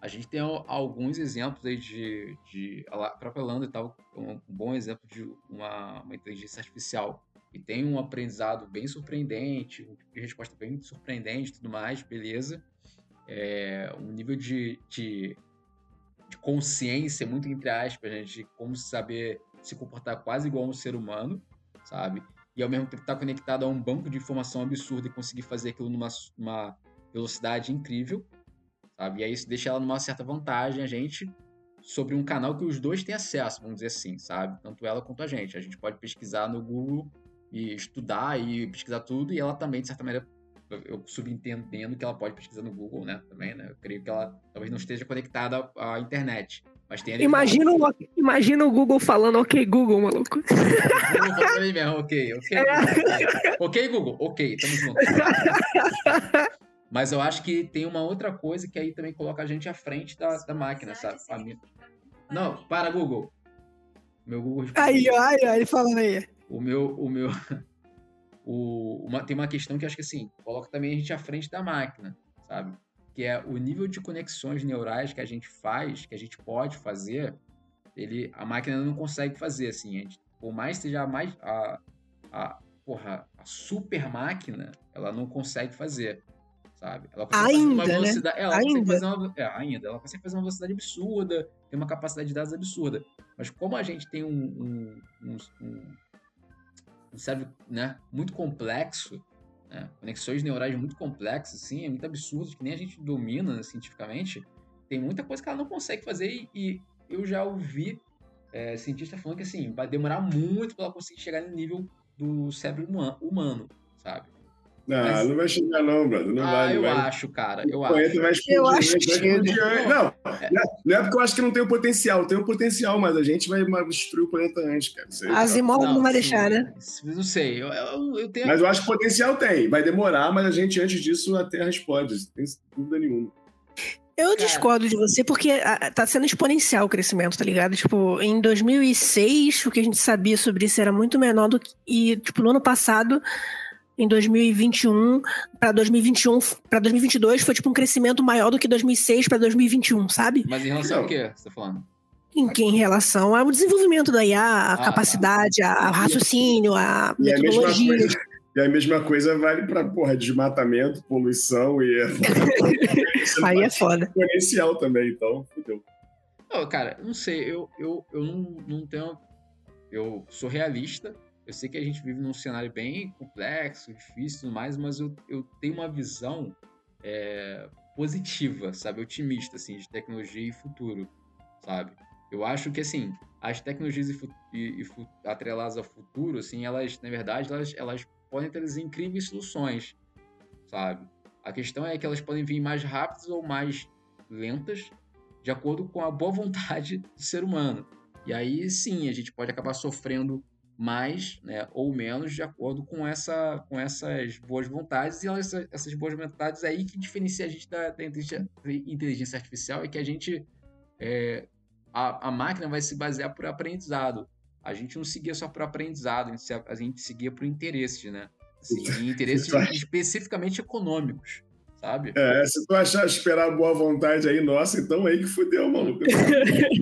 a gente tem alguns exemplos aí de, de a própria Landa e tal, um bom exemplo de uma, uma inteligência artificial e tem um aprendizado bem surpreendente, um tipo resposta bem surpreendente, tudo mais, beleza é, um nível de, de, de, consciência muito entre aspas, gente, de como saber se comportar quase igual a um ser humano, sabe? E ao mesmo tempo estar tá conectado a um banco de informação absurdo e conseguir fazer aquilo numa velocidade incrível, sabe? E aí isso deixa ela numa certa vantagem a gente sobre um canal que os dois têm acesso, vamos dizer assim, sabe? Tanto ela quanto a gente. A gente pode pesquisar no Google e estudar e pesquisar tudo, e ela também, de certa maneira, eu subentendendo que ela pode pesquisar no Google, né? Também, né? Eu creio que ela talvez não esteja conectada à internet. Mas tem imagina, o, imagina o Google falando ok, Google, maluco. Google mesmo, ok, ok. É. Ok, Google, ok, tamo junto. Mas eu acho que tem uma outra coisa que aí também coloca a gente à frente da, da máquina, sabe? Não, para, Google. Meu Google. Aí, aí, aí, falando aí. O meu. O meu o, uma, tem uma questão que acho que assim, coloca também a gente à frente da máquina, sabe? Que é o nível de conexões neurais que a gente faz, que a gente pode fazer, ele, a máquina não consegue fazer, assim. A gente, por mais seja a mais. A, a, porra, a super máquina, ela não consegue fazer sabe? Ela consegue ainda, fazer uma né? velocidade. Né? Ela ainda. fazer uma, é, ainda. Ela consegue fazer uma velocidade absurda, tem uma capacidade de dados absurda. Mas como a gente tem um, um, um, um cérebro né, muito complexo, né, conexões neurais muito complexas, assim, é muito absurdo, que nem a gente domina né, cientificamente, tem muita coisa que ela não consegue fazer e, e eu já ouvi é, cientista falando que assim, vai demorar muito para ela conseguir chegar no nível do cérebro humano, sabe? Não, Mas... não vai chegar, não, brother. Não ah, vai, não eu vai. acho, cara. Eu acho. Vai explodir, eu acho que Não, é. não é porque eu acho que não tem o potencial. Tem o potencial, mas a gente vai destruir o planeta antes, cara. Asimov não, não vai deixar, né? Não sei. Eu, eu, eu tenho... Mas eu acho que potencial tem. Vai demorar, mas a gente, antes disso, a Terra explode. Sem dúvida nenhuma. Eu discordo de você porque tá sendo exponencial o crescimento, tá ligado? Tipo, em 2006, o que a gente sabia sobre isso era muito menor do que. E, tipo, no ano passado, em 2021 para 2021 para 2022 foi tipo um crescimento maior do que 2006 para 2021, sabe? Mas em relação ao que você tá falando? Em, que, em relação ao desenvolvimento da IA, a ah, tá. capacidade, tá. a, a raciocínio, a e metodologia. e a mesma coisa vale para porra, desmatamento, poluição e. Aí é foda. Exponencial também, então, fudeu. Oh, cara, não sei, eu, eu, eu não, não tenho. Eu sou realista, eu sei que a gente vive num cenário bem complexo, difícil e tudo mais, mas eu, eu tenho uma visão é, positiva, sabe? Otimista, assim, de tecnologia e futuro, sabe? Eu acho que, assim, as tecnologias e, e, e atreladas ao futuro, assim, elas, na verdade, elas, elas podem trazer incríveis soluções, sabe? A questão é que elas podem vir mais rápidas ou mais lentas, de acordo com a boa vontade do ser humano. E aí, sim, a gente pode acabar sofrendo mais né, ou menos de acordo com, essa, com essas boas vontades. E essas, essas boas vontades aí que diferencia a gente da, da inteligência artificial é que a gente. É, a, a máquina vai se basear por aprendizado. A gente não seguia só por aprendizado, a gente, a gente seguia por interesses, né? Assim, interesses especificamente econômicos sabe? É, se tu achar esperar boa vontade aí, nossa, então aí que fudeu, maluco.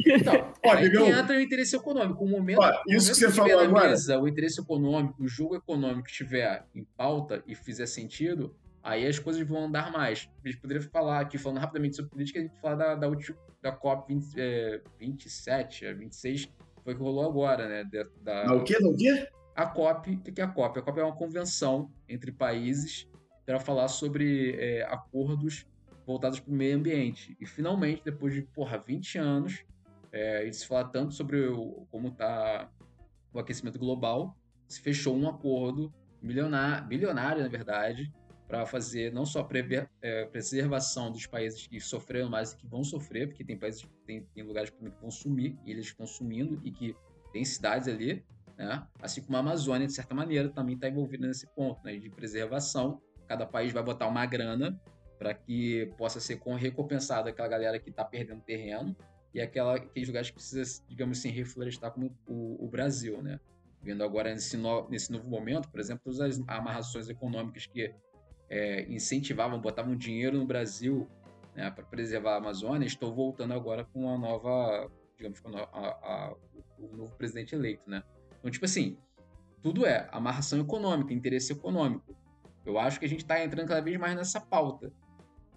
então, Ó, aí entra o interesse econômico. O momento, Ó, isso momento que você falou agora. Mesa, o interesse econômico, o jogo econômico estiver em pauta e fizer sentido, aí as coisas vão andar mais. A gente poderia falar aqui, falando rapidamente sobre política, a gente falar da, da, da COP 20, é, 27, 26, foi que rolou agora, né? Da, da... o quê? O quê? A COP, o que é a COP? A COP é uma convenção entre países para falar sobre é, acordos voltados para o meio ambiente. E finalmente, depois de porra, 20 anos, é, e se falar tanto sobre o, como está o aquecimento global, se fechou um acordo milionário, bilionário, na verdade, para fazer não só a é, preservação dos países que sofreram mais e que vão sofrer, porque tem países tem, tem lugares que vão sumir, e eles estão sumindo, e que tem cidades ali, né? assim como a Amazônia, de certa maneira, também está envolvida nesse ponto né? de preservação cada país vai botar uma grana para que possa ser recompensada aquela galera que está perdendo terreno e aquela, aqueles lugares que precisa, digamos assim, reflorestar como o, o Brasil, né? Vendo agora nesse, no, nesse novo momento, por exemplo, todas as amarrações econômicas que é, incentivavam, botavam dinheiro no Brasil né, para preservar a Amazônia, estou voltando agora com a nova, digamos, com a, a, a, o novo presidente eleito, né? Então, tipo assim, tudo é amarração econômica, interesse econômico. Eu acho que a gente está entrando cada vez mais nessa pauta,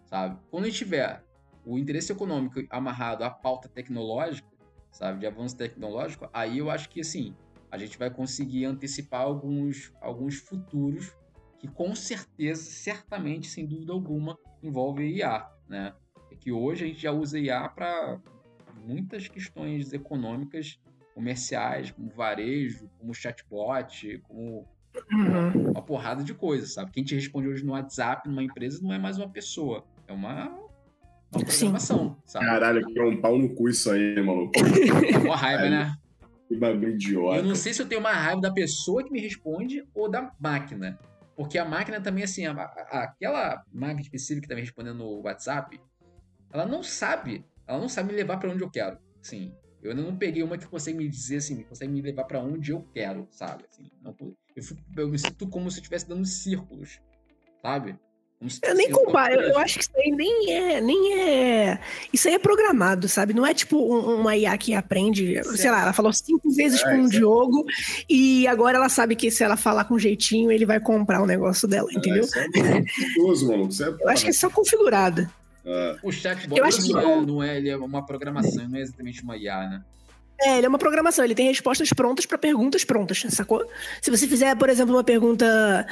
sabe? Quando a gente tiver o interesse econômico amarrado à pauta tecnológica, sabe, de avanço tecnológico, aí eu acho que, assim, a gente vai conseguir antecipar alguns, alguns futuros que, com certeza, certamente, sem dúvida alguma, envolvem IA, né? É que hoje a gente já usa IA para muitas questões econômicas, comerciais, como varejo, como chatbot, como Uhum. Uma porrada de coisas, sabe? Quem te responde hoje no WhatsApp, numa empresa, não é mais uma pessoa. É uma. É uma programação, sabe? Caralho, que é um pau no cu isso aí, maluco. Uma raiva, né? Que bagulho idiota. Eu não sei se eu tenho mais raiva da pessoa que me responde ou da máquina. Porque a máquina também, assim, a, a, aquela máquina específica que tá me respondendo no WhatsApp, ela não sabe, ela não sabe me levar para onde eu quero. Assim, eu ainda não peguei uma que consegue me dizer assim, consegue me levar para onde eu quero, sabe? Assim, não, eu, eu, me sinto como se eu estivesse dando círculos, sabe? Eu nem comparo, eu, eu, acho que isso aí nem é, nem é. Isso aí é programado, sabe? Não é tipo uma IA que aprende, certo. sei lá, ela falou cinco vezes é, com um Diogo e agora ela sabe que se ela falar com jeitinho, ele vai comprar o negócio dela, é, entendeu? É, é maluco. eu acho que é só configurada. Ah. O chatbot eu acho que não, é, não é, ele é uma programação, não é exatamente uma IA, né? É, ele é uma programação, ele tem respostas prontas para perguntas prontas, sacou? Se você fizer, por exemplo, uma pergunta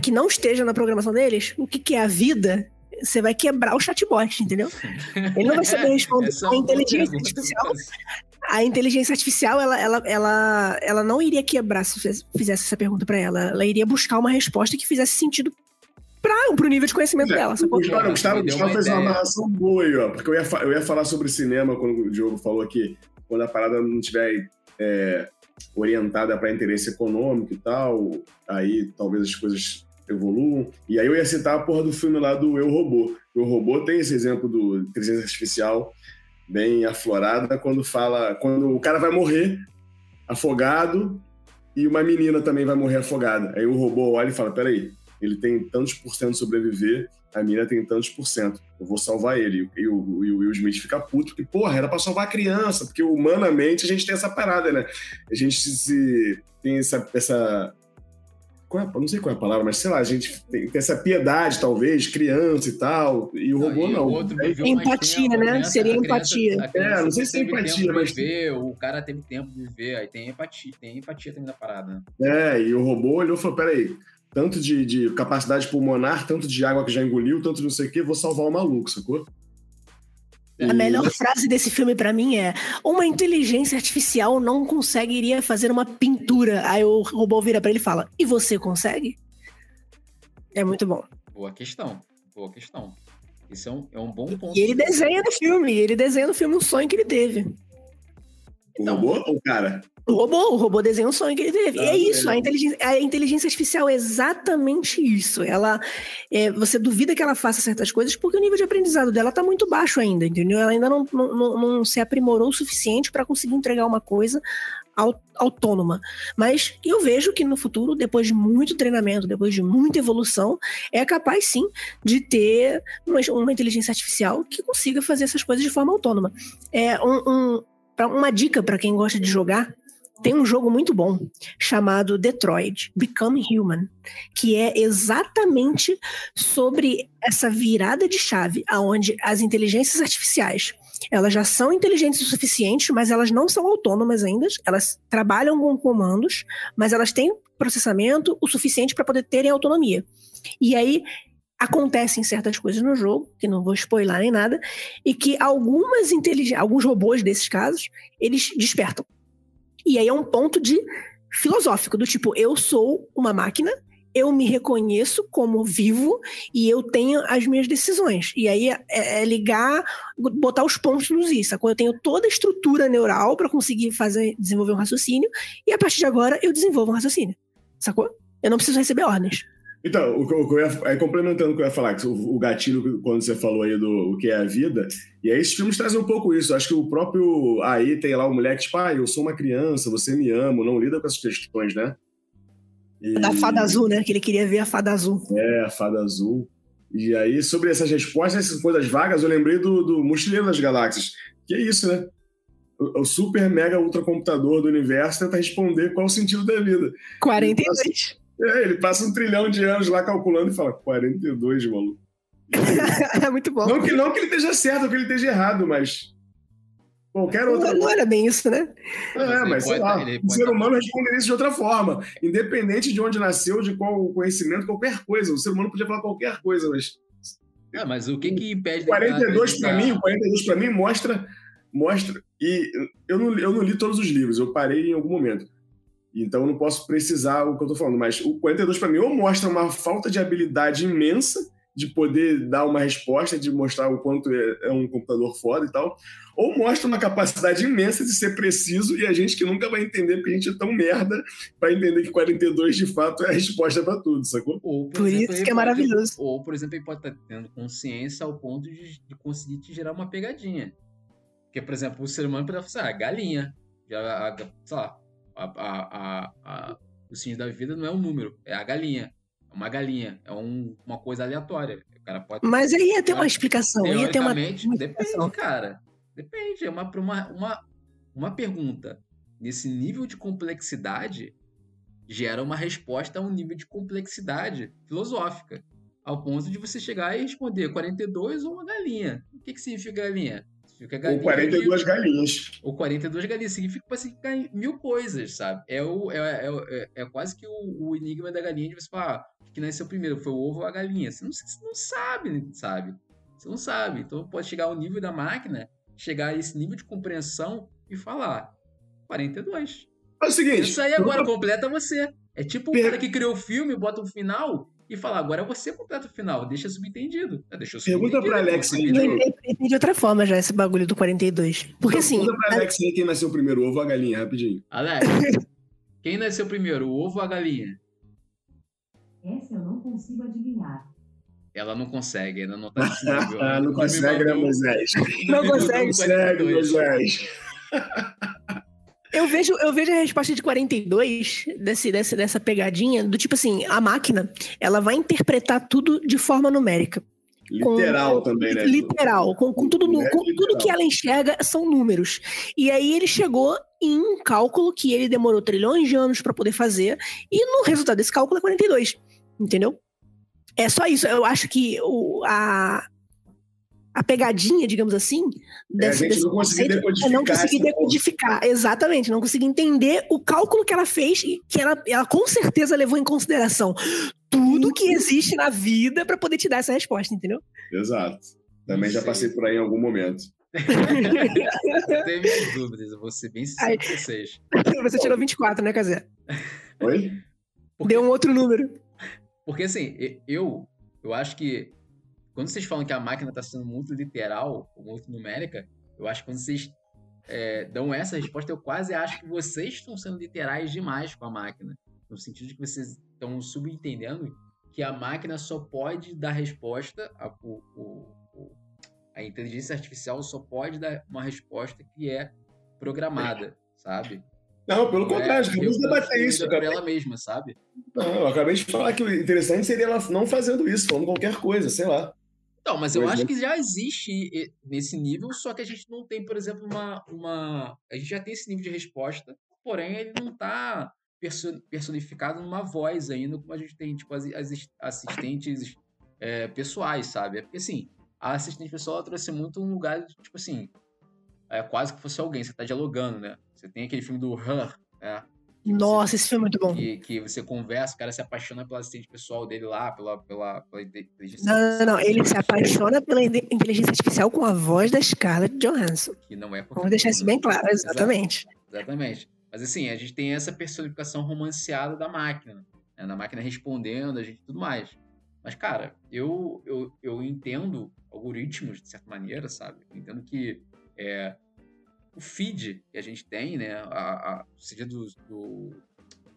que não esteja na programação deles, o que, que é a vida? Você vai quebrar o chatbot, entendeu? Ele não vai saber responder. É a inteligência artificial, a inteligência artificial, ela, ela, ela, ela não iria quebrar se fizesse essa pergunta para ela. Ela iria buscar uma resposta que fizesse sentido para pro nível de conhecimento é, dela. Sacou? Gustavo, Gustavo, Gustavo fez uma amarração boa aí, ó. Porque eu ia, eu ia falar sobre cinema quando o Diogo falou aqui quando a parada não tiver é, orientada para interesse econômico e tal, aí talvez as coisas evoluam. E aí eu ia citar a porra do filme lá do Eu Robô. O Eu Robô tem esse exemplo do inteligência artificial bem aflorada quando fala quando o cara vai morrer afogado e uma menina também vai morrer afogada. Aí o robô olha e fala: peraí, ele tem tantos por cento de sobreviver a mina tem tantos por cento, eu vou salvar ele. E o, e o Will Smith fica puto, porque, porra, era pra salvar a criança, porque humanamente a gente tem essa parada, né? A gente se, tem essa, essa é, não sei qual é a palavra, mas sei lá, a gente tem, tem essa piedade, talvez, criança e tal, e o robô não. não. empatia, tempo, né? Criança, Seria empatia. Criança, é, não sei se é empatia, mas. Viver, o cara teve tempo de viver, aí tem empatia, tem empatia também na parada. Né? É, e o robô olhou e falou: peraí, tanto de, de, capacidade pulmonar, tanto de água que já engoliu, tanto de não sei o que, vou salvar o maluco, sacou? A melhor frase desse filme para mim é: uma inteligência artificial não conseguiria fazer uma pintura. Aí o robô vira para ele e fala: E você consegue? É muito bom. Boa questão. Boa questão. Isso é um, é um bom ponto. E ele desenha no filme, ele desenha no filme um sonho que ele teve. O robô ou o cara? O robô, o robô desenha um sonho que ele teve. Ah, é isso, a inteligência, a inteligência artificial é exatamente isso. Ela, é, você duvida que ela faça certas coisas porque o nível de aprendizado dela está muito baixo ainda, entendeu? Ela ainda não, não, não se aprimorou o suficiente para conseguir entregar uma coisa autônoma. Mas eu vejo que no futuro, depois de muito treinamento, depois de muita evolução, é capaz sim de ter uma, uma inteligência artificial que consiga fazer essas coisas de forma autônoma. É um, um uma dica para quem gosta de jogar tem um jogo muito bom chamado Detroit Become Human, que é exatamente sobre essa virada de chave, aonde as inteligências artificiais elas já são inteligentes o suficiente, mas elas não são autônomas ainda. Elas trabalham com comandos, mas elas têm processamento o suficiente para poder terem autonomia. E aí acontecem certas coisas no jogo, que não vou spoiler nem nada, e que algumas inteligências, alguns robôs desses casos, eles despertam. E aí é um ponto de filosófico, do tipo, eu sou uma máquina, eu me reconheço como vivo e eu tenho as minhas decisões. E aí é, é ligar, botar os pontos nos is. Quando eu tenho toda a estrutura neural para conseguir fazer, desenvolver um raciocínio, e a partir de agora eu desenvolvo um raciocínio. Sacou? Eu não preciso receber ordens. Então, o eu ia, aí, complementando o que eu ia falar, o, o gatilho, quando você falou aí do o que é a vida, e aí esses filmes trazem um pouco isso. Acho que o próprio. Aí tem lá o moleque, tipo, ah, eu sou uma criança, você me ama, não lida com essas questões, né? E... Da fada azul, né? Que ele queria ver a fada azul. É, a fada azul. E aí, sobre essas respostas, essas coisas vagas, eu lembrei do, do Mochileiro das Galáxias. Que é isso, né? O, o super mega ultracomputador do universo tenta responder qual o sentido da vida. 42. É, ele passa um trilhão de anos lá calculando e fala 42, maluco. é muito bom. Não que, não que ele esteja certo ou que ele esteja errado, mas qualquer outra. Não, não era bem isso, né? É, mas sei lá, o ser humano responderia isso de outra forma. Independente de onde nasceu, de qual conhecimento, qualquer coisa. O ser humano podia falar qualquer coisa, mas. É, mas o que que impede... 42 para mim, 42 para mim mostra... mostra e eu não, eu não li todos os livros, eu parei em algum momento então eu não posso precisar o que eu estou falando, mas o 42 para mim ou mostra uma falta de habilidade imensa de poder dar uma resposta, de mostrar o quanto é, é um computador foda e tal, ou mostra uma capacidade imensa de ser preciso e a gente que nunca vai entender porque a gente é tão merda para entender que 42 de fato é a resposta para tudo, sacou? Ou, por, por exemplo, isso que é maravilhoso. Ou, por exemplo, ele pode estar tendo consciência ao ponto de, de conseguir te gerar uma pegadinha. Porque, por exemplo, o ser humano pode falar, ah, galinha. Já, a, sei lá, a, a, a, o signo da vida não é um número, é a galinha. É uma galinha, é um, uma coisa aleatória. O cara pode. Mas aí ia ter uma explicação. Ia ter uma, uma depende, cara. Depende. É uma, uma, uma, uma pergunta nesse nível de complexidade gera uma resposta a um nível de complexidade filosófica. Ao ponto de você chegar e responder 42 ou uma galinha. O que, que significa galinha? Significa galinha. Ou 42 galinhas. Ou 42 galinhas. Significa que significar mil coisas, sabe? É, o, é, é, é, é quase que o, o, enigma da galinha de você falar ah, que nasceu primeiro, foi o ovo ou a galinha. Você não, você não sabe, sabe? Você não sabe. Então pode chegar ao nível da máquina chegar a esse nível de compreensão e falar 42. É o seguinte. Isso aí agora completa você. É tipo o cara que criou o filme, bota um final e fala, agora você completa o final, deixa subentendido. Deixa Pergunta pra Alex aí. Eu de outra forma já esse bagulho do 42. Porque assim. Pergunta pra Alex aí quem nasceu primeiro, o ovo ou a galinha, rapidinho. Alex, quem nasceu primeiro, o ovo ou a galinha? Essa eu não consigo adivinhar. Ela não consegue, ainda não tá disponível. ah, não consegue, né, Moisés? Não consegue, consegue Moisés. Eu vejo, eu vejo a resposta de 42 desse, desse, dessa pegadinha, do tipo assim, a máquina, ela vai interpretar tudo de forma numérica. Literal com, também, né? Literal. Com, com tudo, é com tudo que ela enxerga são números. E aí ele chegou em um cálculo que ele demorou trilhões de anos para poder fazer, e no resultado desse cálculo é 42. Entendeu? É só isso. Eu acho que o, a, a pegadinha, digamos assim, desse, é, a gente não consegui decodificar. não consegui decodificar, exatamente, não consegui entender o cálculo que ela fez e que ela, ela com certeza levou em consideração tudo que existe na vida para poder te dar essa resposta, entendeu? Exato. Também já passei por aí em algum momento. Tenho minhas dúvidas, eu vou ser bem sincero com vocês. Você tirou 24, né, Cazé? Oi? Porque... Deu um outro número. Porque assim, eu, eu acho que quando vocês falam que a máquina está sendo muito literal, ou muito numérica, eu acho que quando vocês é, dão essa resposta, eu quase acho que vocês estão sendo literais demais com a máquina. No sentido de que vocês estão subentendendo que a máquina só pode dar resposta, a, o, o, a inteligência artificial só pode dar uma resposta que é programada, sabe? Não, pelo contrário, é, vamos debater isso. Por ela mesma, sabe? Não, eu acabei de falar que o interessante seria ela não fazendo isso, falando qualquer coisa, sei lá. Não, mas eu acho que já existe nesse nível, só que a gente não tem, por exemplo, uma. uma... A gente já tem esse nível de resposta, porém ele não está personificado numa voz ainda, como a gente tem, tipo, as, as assistentes é, pessoais, sabe? É porque assim, a assistente pessoal trouxe muito um lugar de, tipo assim, é quase que fosse alguém, você está dialogando, né? Você tem aquele filme do Her, né? Nossa, você, esse filme é muito bom. Que, que, você conversa, o cara se apaixona pelo assistente pessoal dele lá, pela, pela, pela inteligência Não, não, não. Ele se apaixona pela inteligência artificial com a voz da Scarlett Johansson. Que não é Vamos deixar isso bem claro, exatamente. exatamente. Mas assim, a gente tem essa personificação romanceada da máquina. Né? Da máquina respondendo, a gente tudo mais. Mas, cara, eu, eu, eu entendo algoritmos, de certa maneira, sabe? Eu entendo que é, o feed que a gente tem, né? A, a, seja do, do,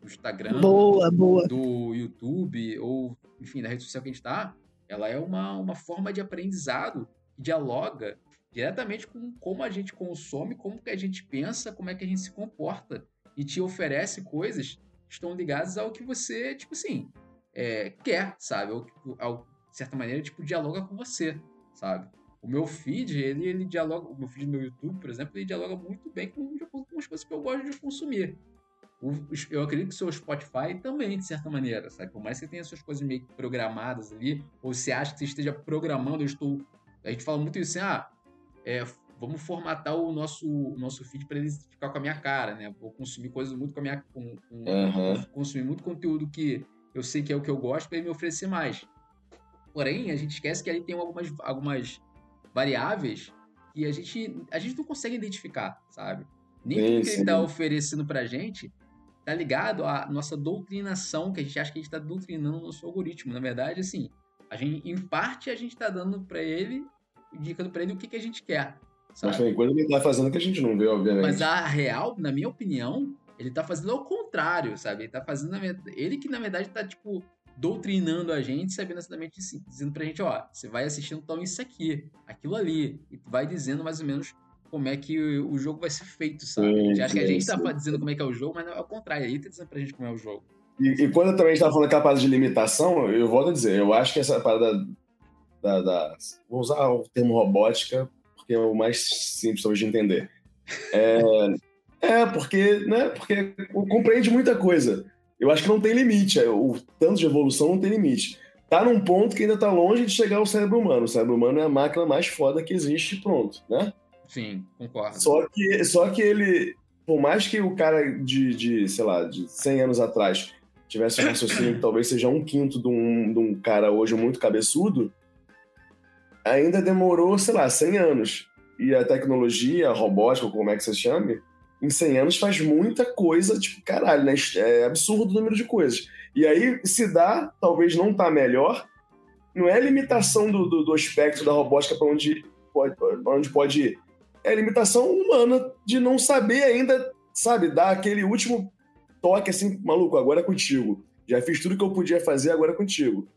do Instagram, boa, boa. do YouTube, ou, enfim, da rede social que a gente está, ela é uma, uma forma de aprendizado que dialoga diretamente com como a gente consome, como que a gente pensa, como é que a gente se comporta e te oferece coisas que estão ligadas ao que você, tipo assim, é, quer, sabe? Ou, ao, de certa maneira, tipo, dialoga com você, sabe? O meu feed, ele, ele dialoga, o meu feed do meu YouTube, por exemplo, ele dialoga muito bem com, com as coisas que eu gosto de consumir. O, eu acredito que o seu Spotify também, de certa maneira, sabe? Por mais que você tenha suas coisas meio programadas ali, ou você acha que você esteja programando, eu estou. A gente fala muito isso assim, ah, é, vamos formatar o nosso, o nosso feed para ele ficar com a minha cara, né? Vou consumir coisas muito com a minha. Com, com, uhum. Consumir muito conteúdo que eu sei que é o que eu gosto para ele me oferecer mais. Porém, a gente esquece que ali tem algumas, algumas variáveis que a gente, a gente não consegue identificar, sabe? Nem tudo que ele está oferecendo para a gente tá ligado à nossa doutrinação, que a gente acha que a gente está doutrinando o nosso algoritmo. Na verdade, assim, A gente, em parte, a gente tá dando para ele, indicando para ele o que, que a gente quer. Sabe? Mas que ele tá fazendo que a gente não vê, obviamente. Mas a real, na minha opinião, ele tá fazendo ao contrário, sabe? Ele tá fazendo. Ele que, na verdade, tá, tipo, doutrinando a gente, sabendo exatamente assim, dizendo pra gente, ó, você vai assistindo então isso aqui, aquilo ali. E vai dizendo mais ou menos como é que o o jogo vai ser feito, sabe? Sim, a gente acha que a gente tá dizendo como é que é o jogo, mas não, é o contrário. Ele tá dizendo pra gente como é o jogo. E, e quando também a gente tá falando aquela parada de limitação, eu volto a dizer, eu acho que essa parada da, da- Vou usar o termo robótica, porque é o mais simples talvez de entender. É, é, porque, né? Porque compreende muita coisa. Eu acho que não tem limite. é, O tanto de evolução não tem limite. Tá num ponto que ainda tá longe de chegar ao cérebro humano. O cérebro humano é a máquina mais foda que existe, e pronto, né? Sim, concordo. Só que, só que ele, por mais que o cara de, de, sei lá, de 100 anos atrás tivesse um raciocínio que talvez seja um quinto de um, de um cara hoje muito cabeçudo, ainda demorou, sei lá, 100 anos. E a tecnologia, a robótica, como é que você chame, em 100 anos faz muita coisa, tipo, caralho, né? É absurdo o número de coisas. E aí, se dá, talvez não tá melhor, não é limitação do, do, do aspecto da robótica para onde pode, pra onde pode ir. É limitação humana de não saber ainda, sabe, dar aquele último toque assim, maluco, agora é contigo. Já fiz tudo que eu podia fazer, agora é contigo.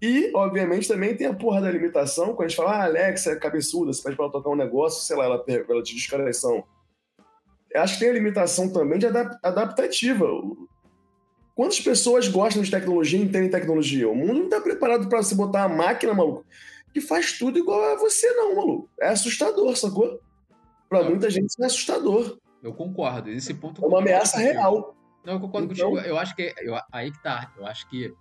E, obviamente, também tem a porra da limitação, quando a gente fala, ah, Alexa é cabeçuda, você pede pra ela tocar um negócio, sei lá, ela, ela te diz que Acho que tem a limitação também de adap- adaptativa. Quantas pessoas gostam de tecnologia e entendem tecnologia? O mundo não tá preparado pra você botar uma máquina, maluco, que faz tudo igual a você, não, maluco. É assustador, sacou? Não. muita gente isso é assustador. Eu concordo. Nesse ponto. É uma ameaça contigo. real. Não, eu concordo Então- contigo. Eu acho que eu- aí que tá. Eu acho que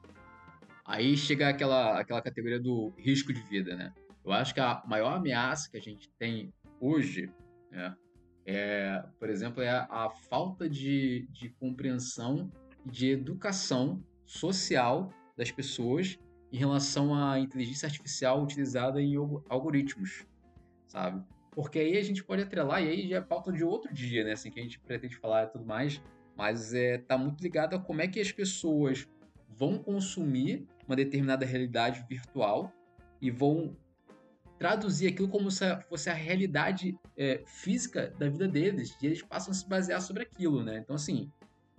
aí chega aquela, aquela categoria do risco de vida, né? Eu acho que a maior ameaça que a gente tem hoje, né, é, por exemplo, é a, a falta de, de compreensão e de educação social das pessoas em relação à inteligência artificial utilizada em algo- algoritmos, sabe? Porque aí a gente pode atrelar, e aí já é pauta de outro dia, né? Assim, que a gente pretende falar e tudo mais, mas é, tá muito ligado a como é que as pessoas vão consumir uma determinada realidade virtual e vão traduzir aquilo como se fosse a realidade é, física da vida deles, e eles passam a se basear sobre aquilo, né? Então, assim,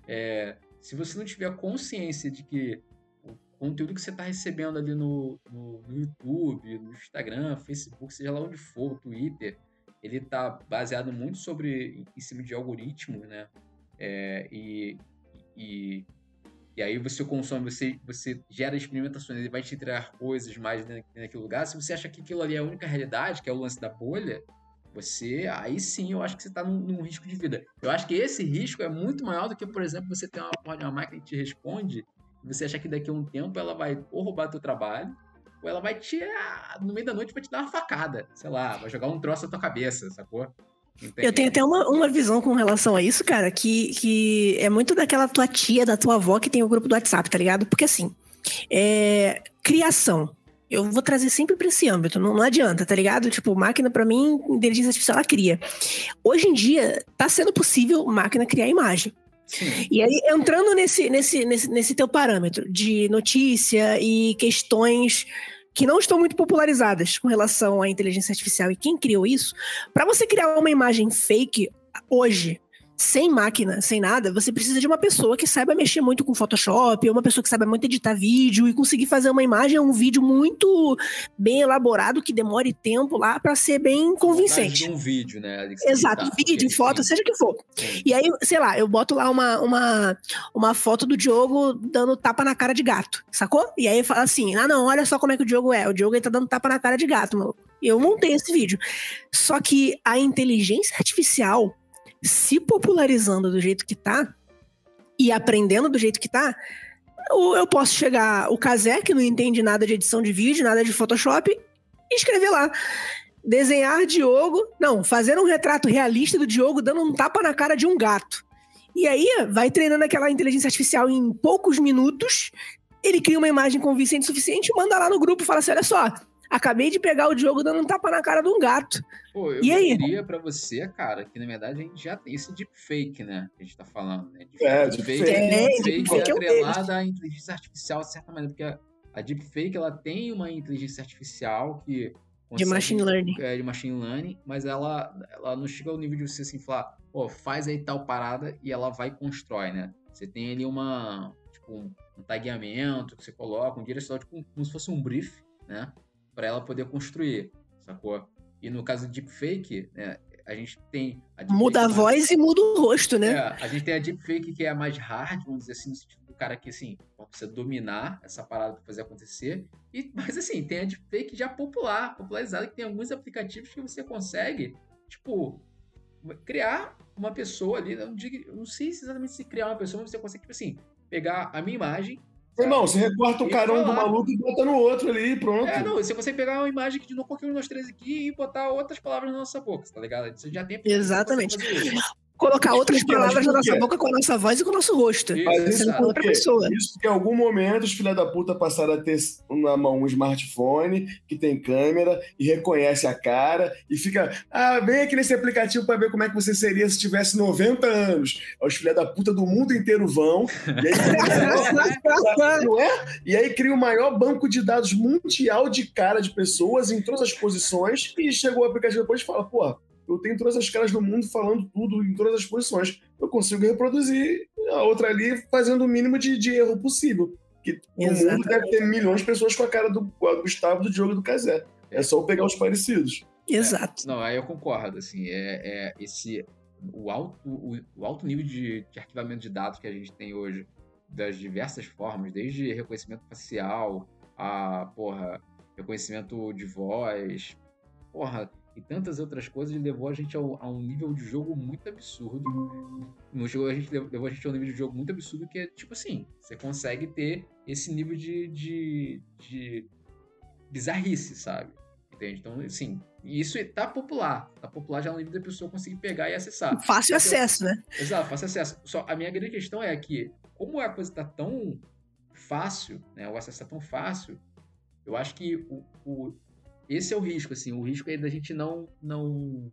é, se você não tiver consciência de que o conteúdo que você está recebendo ali no, no, no YouTube, no Instagram, Facebook, seja lá onde for, Twitter, ele tá baseado muito sobre em cima de algoritmo, né? É, e, e, e aí você consome, você, você gera experimentações, ele vai te entregar coisas mais na- naquele lugar. Se você acha que aquilo ali é a única realidade, que é o lance da bolha, você, aí sim eu acho que você está num, num risco de vida. Eu acho que esse risco é muito maior do que, por exemplo, você ter uma, uma máquina que te responde e você achar que daqui a um tempo ela vai ou roubar teu trabalho, ou ela vai te, ah, no meio da noite, vai te dar uma facada, sei lá, vai jogar um troço na tua cabeça, sacou? Eu tenho até uma, uma visão com relação a isso, cara, que, que é muito daquela tua tia, da tua avó que tem o grupo do WhatsApp, tá ligado? Porque assim, é, criação. Eu vou trazer sempre pra esse âmbito, não, não adianta, tá ligado? Tipo, máquina, pra mim, inteligência artificial, ela cria. Hoje em dia, tá sendo possível máquina criar imagem. Sim. E aí, entrando nesse, nesse, nesse, nesse teu parâmetro de notícia e questões que não estão muito popularizadas com relação à inteligência artificial e quem criou isso, para você criar uma imagem fake hoje, sem máquina, sem nada, você precisa de uma pessoa que saiba mexer muito com Photoshop, ou uma pessoa que saiba muito editar vídeo e conseguir fazer uma imagem, um vídeo muito bem elaborado que demore tempo lá para ser bem convincente. Um vídeo, né? Exato, editar, vídeo, foto, sim, seja o que for. sim. E aí, sei lá, eu boto lá uma, uma, uma foto do Diogo dando tapa na cara de gato, sacou? E aí fala assim: ah, não, olha só como é que o Diogo é. O Diogo ele tá dando tapa na cara de gato, mano. Eu montei esse vídeo. Só que a inteligência artificial se popularizando do jeito que tá e aprendendo do jeito que tá. eu eu posso chegar, o Kazé, que não entende nada de edição de vídeo, nada de Photoshop, e escrever lá. Desenhar Diogo. Não, fazer um retrato realista do Diogo dando um tapa na cara de um gato. E aí, vai treinando aquela inteligência artificial em poucos minutos. Ele cria uma imagem convincente o suficiente manda lá no grupo fala assim: olha só, acabei de pegar o Diogo dando um tapa na cara de um gato. Pô, eu E aí? diria pra você, cara, que na verdade a gente já tem esse deepfake, né? Que a gente tá falando, né? É, deepfake, deepfake. É, deepfake deepfake é o deles. atrelado à inteligência artificial, de certa maneira, porque a deepfake ela tem uma inteligência artificial que de machine learning. É, de machine learning, mas ela, ela não chega ao nível de você assim falar, pô, faz aí tal parada e ela vai e constrói, né? Você tem ali uma, tipo, um, um tagueamento que você coloca, um direcional, tipo, como se fosse um brief, né? Para ela poder construir, sacou? E no caso de deepfake, né, a gente tem. A muda a voz e muda o rosto, né? É, a gente tem a deepfake que é a mais hard, vamos dizer assim, no sentido do cara que, assim, precisa dominar essa parada para fazer acontecer. E, mas, assim, tem a deepfake já popular, popularizada, que tem alguns aplicativos que você consegue, tipo, criar uma pessoa ali. Não, digo, não sei exatamente se criar uma pessoa, mas você consegue, tipo assim, pegar a minha imagem Irmão, você recorta o carão do maluco e bota no outro ali pronto. É, não, você consegue pegar uma imagem que de novo qualquer um dos três aqui e botar outras palavras na nossa boca, tá ligado? Você já tem Exatamente colocar outras palavras na nossa boca com a nossa voz e com o nosso rosto. Isso, porque, outra pessoa. isso que em algum momento os filha da puta passaram a ter na mão um smartphone que tem câmera e reconhece a cara e fica, ah, vem aqui nesse aplicativo para ver como é que você seria se tivesse 90 anos. Os filha da puta do mundo inteiro vão e aí, não é? E aí cria o maior banco de dados mundial de cara de pessoas em todas as posições e chegou o aplicativo depois e fala, pô, eu tenho todas as caras do mundo falando tudo em todas as posições. Eu consigo reproduzir a outra ali fazendo o mínimo de, de erro possível. Que Exatamente. o mundo deve ter milhões de pessoas com a cara do, do Gustavo, do Diogo e do Casé. É só pegar os parecidos. Exato. É, não, aí eu concordo. Assim, é, é esse o alto, o, o alto nível de, de, arquivamento de dados que a gente tem hoje das diversas formas, desde reconhecimento facial a porra, reconhecimento de voz, porra, e tantas outras coisas levou a gente ao, a um nível de jogo muito absurdo. No jogo a gente levou a gente a um nível de jogo muito absurdo que é tipo assim, você consegue ter esse nível de, de, de bizarrice, sabe? Entende? Então, assim, isso tá popular. Tá popular já no nível da pessoa conseguir pegar e acessar. Fácil então, acesso, né? Exato, fácil acesso. Só a minha grande questão é que, como a coisa tá tão fácil, né? O acesso tá tão fácil, eu acho que o, o esse é o risco, assim. O risco é da gente não, não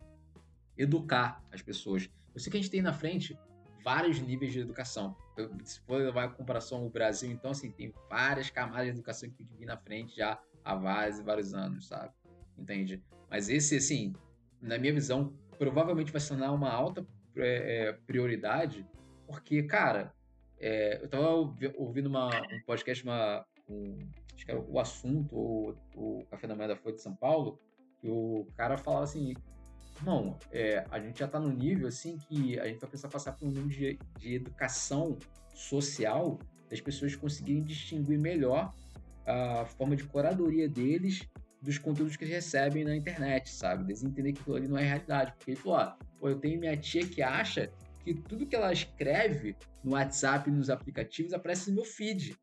educar as pessoas. Eu sei que a gente tem na frente vários níveis de educação. Eu, se for levar a comparação ao Brasil, então, assim, tem várias camadas de educação que tem vir na frente já há vários e vários anos, sabe? Entende? Mas esse, assim, na minha visão, provavelmente vai se tornar uma alta é, é prioridade, porque, cara, é, eu tava ouvindo uma, um podcast, uma, um, acho que era o assunto, o Café da Manhã da Folha de São Paulo, que o cara falava assim, irmão, é, a gente já está no nível assim que a gente vai precisar passar por um nível de, de educação social das pessoas conseguirem distinguir melhor a forma de curadoria deles dos conteúdos que eles recebem na internet, sabe? Eles entender que aquilo ali não é realidade. Porque ele falou, ó, pô, eu tenho minha tia que acha que tudo que ela escreve no WhatsApp e nos aplicativos aparece no meu feed.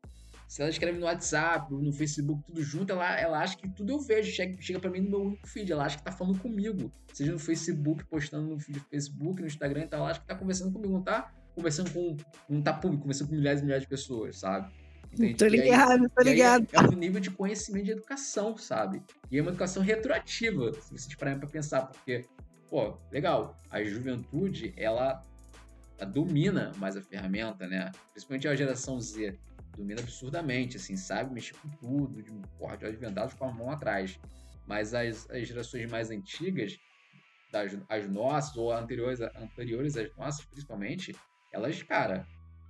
Se ela escreve no WhatsApp, no Facebook, tudo junto, ela, ela acha que tudo eu vejo. Chega, chega para mim no meu único feed. Ela acha que tá falando comigo. Seja no Facebook, postando no Facebook, no Instagram, então ela acha que tá conversando comigo. Não tá conversando com. Não tá público, conversando com milhares e milhares de pessoas, sabe? Entende? Tô ligado, aí, tô ligado. É, é um nível de conhecimento de educação, sabe? E é uma educação retroativa, se vocês pararem pra pensar, porque, pô, legal, a juventude, ela, ela domina mais a ferramenta, né? Principalmente a geração Z domina absurdamente, assim, sabe mexer com tudo, de, porra, de olhos vendados com a mão atrás. Mas as, as gerações mais antigas, das, as nossas, ou anteriores, anteriores às nossas, principalmente, elas, cara,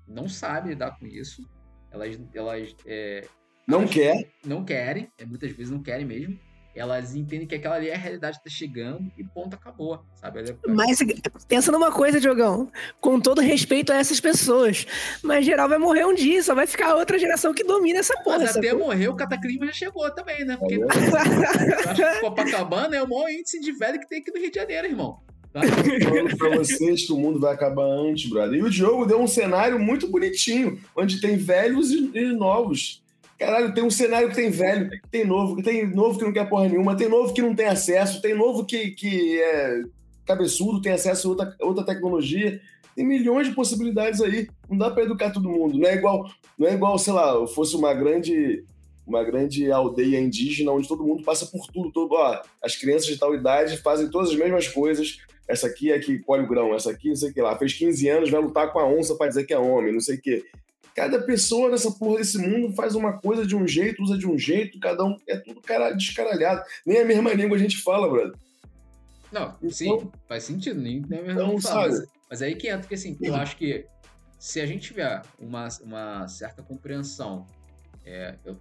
não sabem lidar com isso. Elas, elas é, não elas quer. Não querem, é, muitas vezes não querem mesmo elas entendem que aquela ali é a realidade que tá chegando e ponto, acabou, sabe? É mas pensa numa coisa, Diogão, com todo respeito a essas pessoas, mas geral vai morrer um dia, só vai ficar outra geração que domina essa porra. Mas até morrer, o cataclismo já chegou também, né? Porque eu acho que Copacabana é o maior índice de velho que tem aqui no Rio de Janeiro, irmão. Tá? Falando pra vocês que o mundo vai acabar antes, brother. E o Diogo deu um cenário muito bonitinho, onde tem velhos e, e novos. Caralho, tem um cenário que tem velho, que tem novo, que tem novo que não quer porra nenhuma, tem novo que não tem acesso, tem novo que, que é cabeçudo, tem acesso a outra, outra tecnologia. Tem milhões de possibilidades aí. Não dá para educar todo mundo. Não é igual, não é igual, sei lá, fosse uma grande uma grande aldeia indígena onde todo mundo passa por tudo, todo, ó, as crianças de tal idade fazem todas as mesmas coisas. Essa aqui é que colhe o grão, essa aqui, não sei o que lá, fez 15 anos, vai lutar com a onça para dizer que é homem, não sei o que cada pessoa nessa porra desse mundo faz uma coisa de um jeito, usa de um jeito, cada um. É tudo cara, descaralhado. Nem a mesma língua a gente fala, brother. Não, Então- sim, faz sentido, nem, nem mesmo Então, não fala, sabe? mas, mas aí que entra, porque assim, eu acho que se a gente tiver uma, uma certa compreensão, é, eu-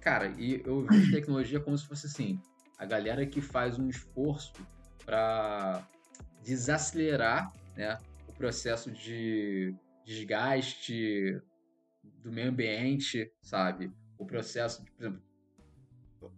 cara, e eu vejo tecnologia como se fosse assim, a galera que faz um esforço para desacelerar né, o processo de desgaste do meio ambiente, sabe? O processo, por exemplo,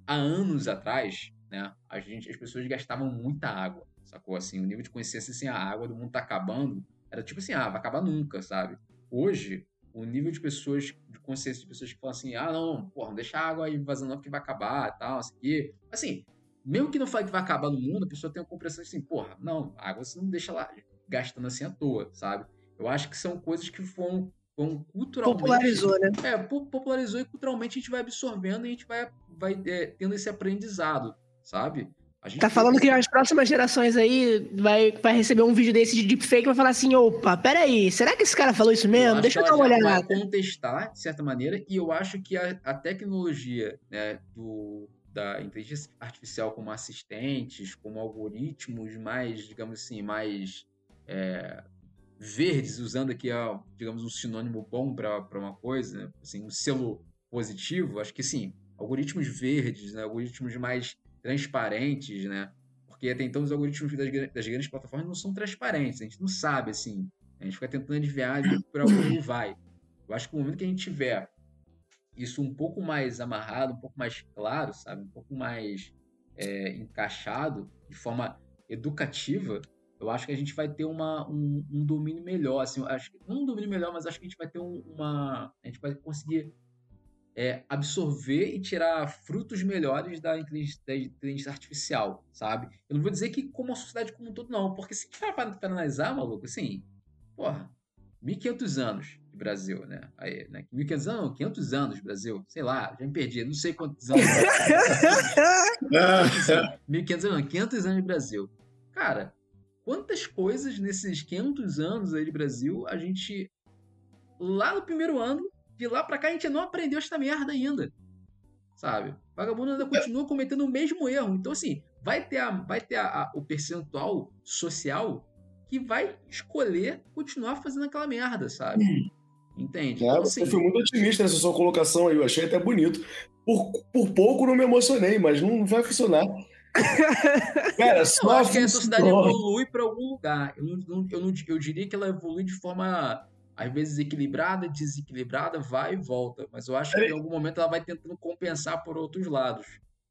há anos atrás, né, a gente, as pessoas gastavam muita água, sacou? Assim, o nível de consciência assim, a água do mundo tá acabando, era tipo assim, ah, vai acabar nunca, sabe? Hoje, o nível de pessoas, de consciência de pessoas que falam assim, ah, não, porra, não deixa a água aí vazando porque vai acabar tal, assim, assim, mesmo que não fale que vai acabar no mundo, a pessoa tem uma compreensão assim, porra, não, água você não deixa lá gastando assim à toa, sabe? Eu acho que são coisas que foram, foram culturalmente... Popularizou, né? É, po- popularizou e culturalmente a gente vai absorvendo e a gente vai, vai é, tendo esse aprendizado, sabe? A gente Tá falando que as próximas gerações aí vai, vai receber um vídeo desse de deepfake e vai falar assim, opa, peraí, será que esse cara falou isso mesmo? acho Deixa eu dar uma olhada. Vai contestar, de certa maneira, e eu acho que a, a tecnologia né, do, da inteligência artificial como assistentes, como algoritmos mais, digamos assim, mais é, verdes, usando aqui, ó, digamos, um sinônimo bom para uma coisa, né, assim, um selo positivo, acho que sim, algoritmos verdes, né, algoritmos mais transparentes, né? Porque até então os algoritmos das, das grandes plataformas não são transparentes, a gente não sabe, assim, a gente fica tentando adivinhar para onde vai. Eu acho que no momento que a gente tiver isso um pouco mais amarrado, um pouco mais claro, sabe? Um pouco mais é, encaixado, de forma educativa, eu acho que a gente vai ter uma, um, um domínio melhor. Assim, acho não um domínio melhor, mas acho que a gente vai ter um- uma. A gente vai conseguir é, absorver e tirar frutos melhores da inteligência, da inteligência artificial, sabe? Eu não vou dizer que como a sociedade como um todo, não, porque se parar para analisar, maluco, assim, porra, 1500 anos de Brasil, né? Aí, né? 1500 anos, não, 500 anos de Brasil, sei lá, já me perdi, não sei quantos anos. 1500 anos, não, 500 anos de Brasil. Cara, quantas coisas nesses 500 anos aí de Brasil a gente, lá no primeiro ano, de lá pra cá a gente não aprendeu esta merda ainda. Sabe? Vagabundo ainda continua cometendo o mesmo erro. Então, assim, vai ter, a, vai ter a- a- o percentual social que vai escolher continuar fazendo aquela merda, sabe? Entende? É, Então, assim, foi muito otimista nessa sua colocação aí, eu achei até bonito. Por, por pouco não me emocionei, mas não vai funcionar. Cara, Eu acho que a sociedade evolui para algum lugar. Eu, não, eu, não, eu diria que ela evolui de forma, às vezes, equilibrada, desequilibrada, vai e volta. Mas eu acho que em algum momento ela vai tentando compensar por outros lados.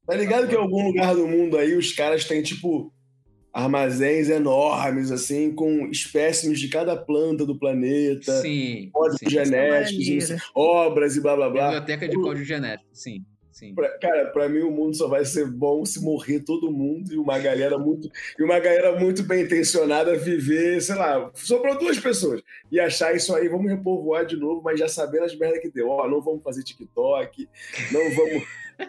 Tá ligado que em algum lugar do mundo aí os caras têm, tipo, armazéns enormes, assim, com espécimes de cada planta do planeta, Sim. códigos sim. genéticos, obras e blá blá blá. Biblioteca de código genético, sim. Sim. Pra- cara, pra mim o mundo só vai ser bom se morrer todo mundo e uma galera muito e uma galera muito bem intencionada viver, sei lá, sobrou duas pessoas e achar isso aí, vamos repovoar de novo, mas já sabendo as merdas que deu. Ó, não vamos fazer TikTok, não vamos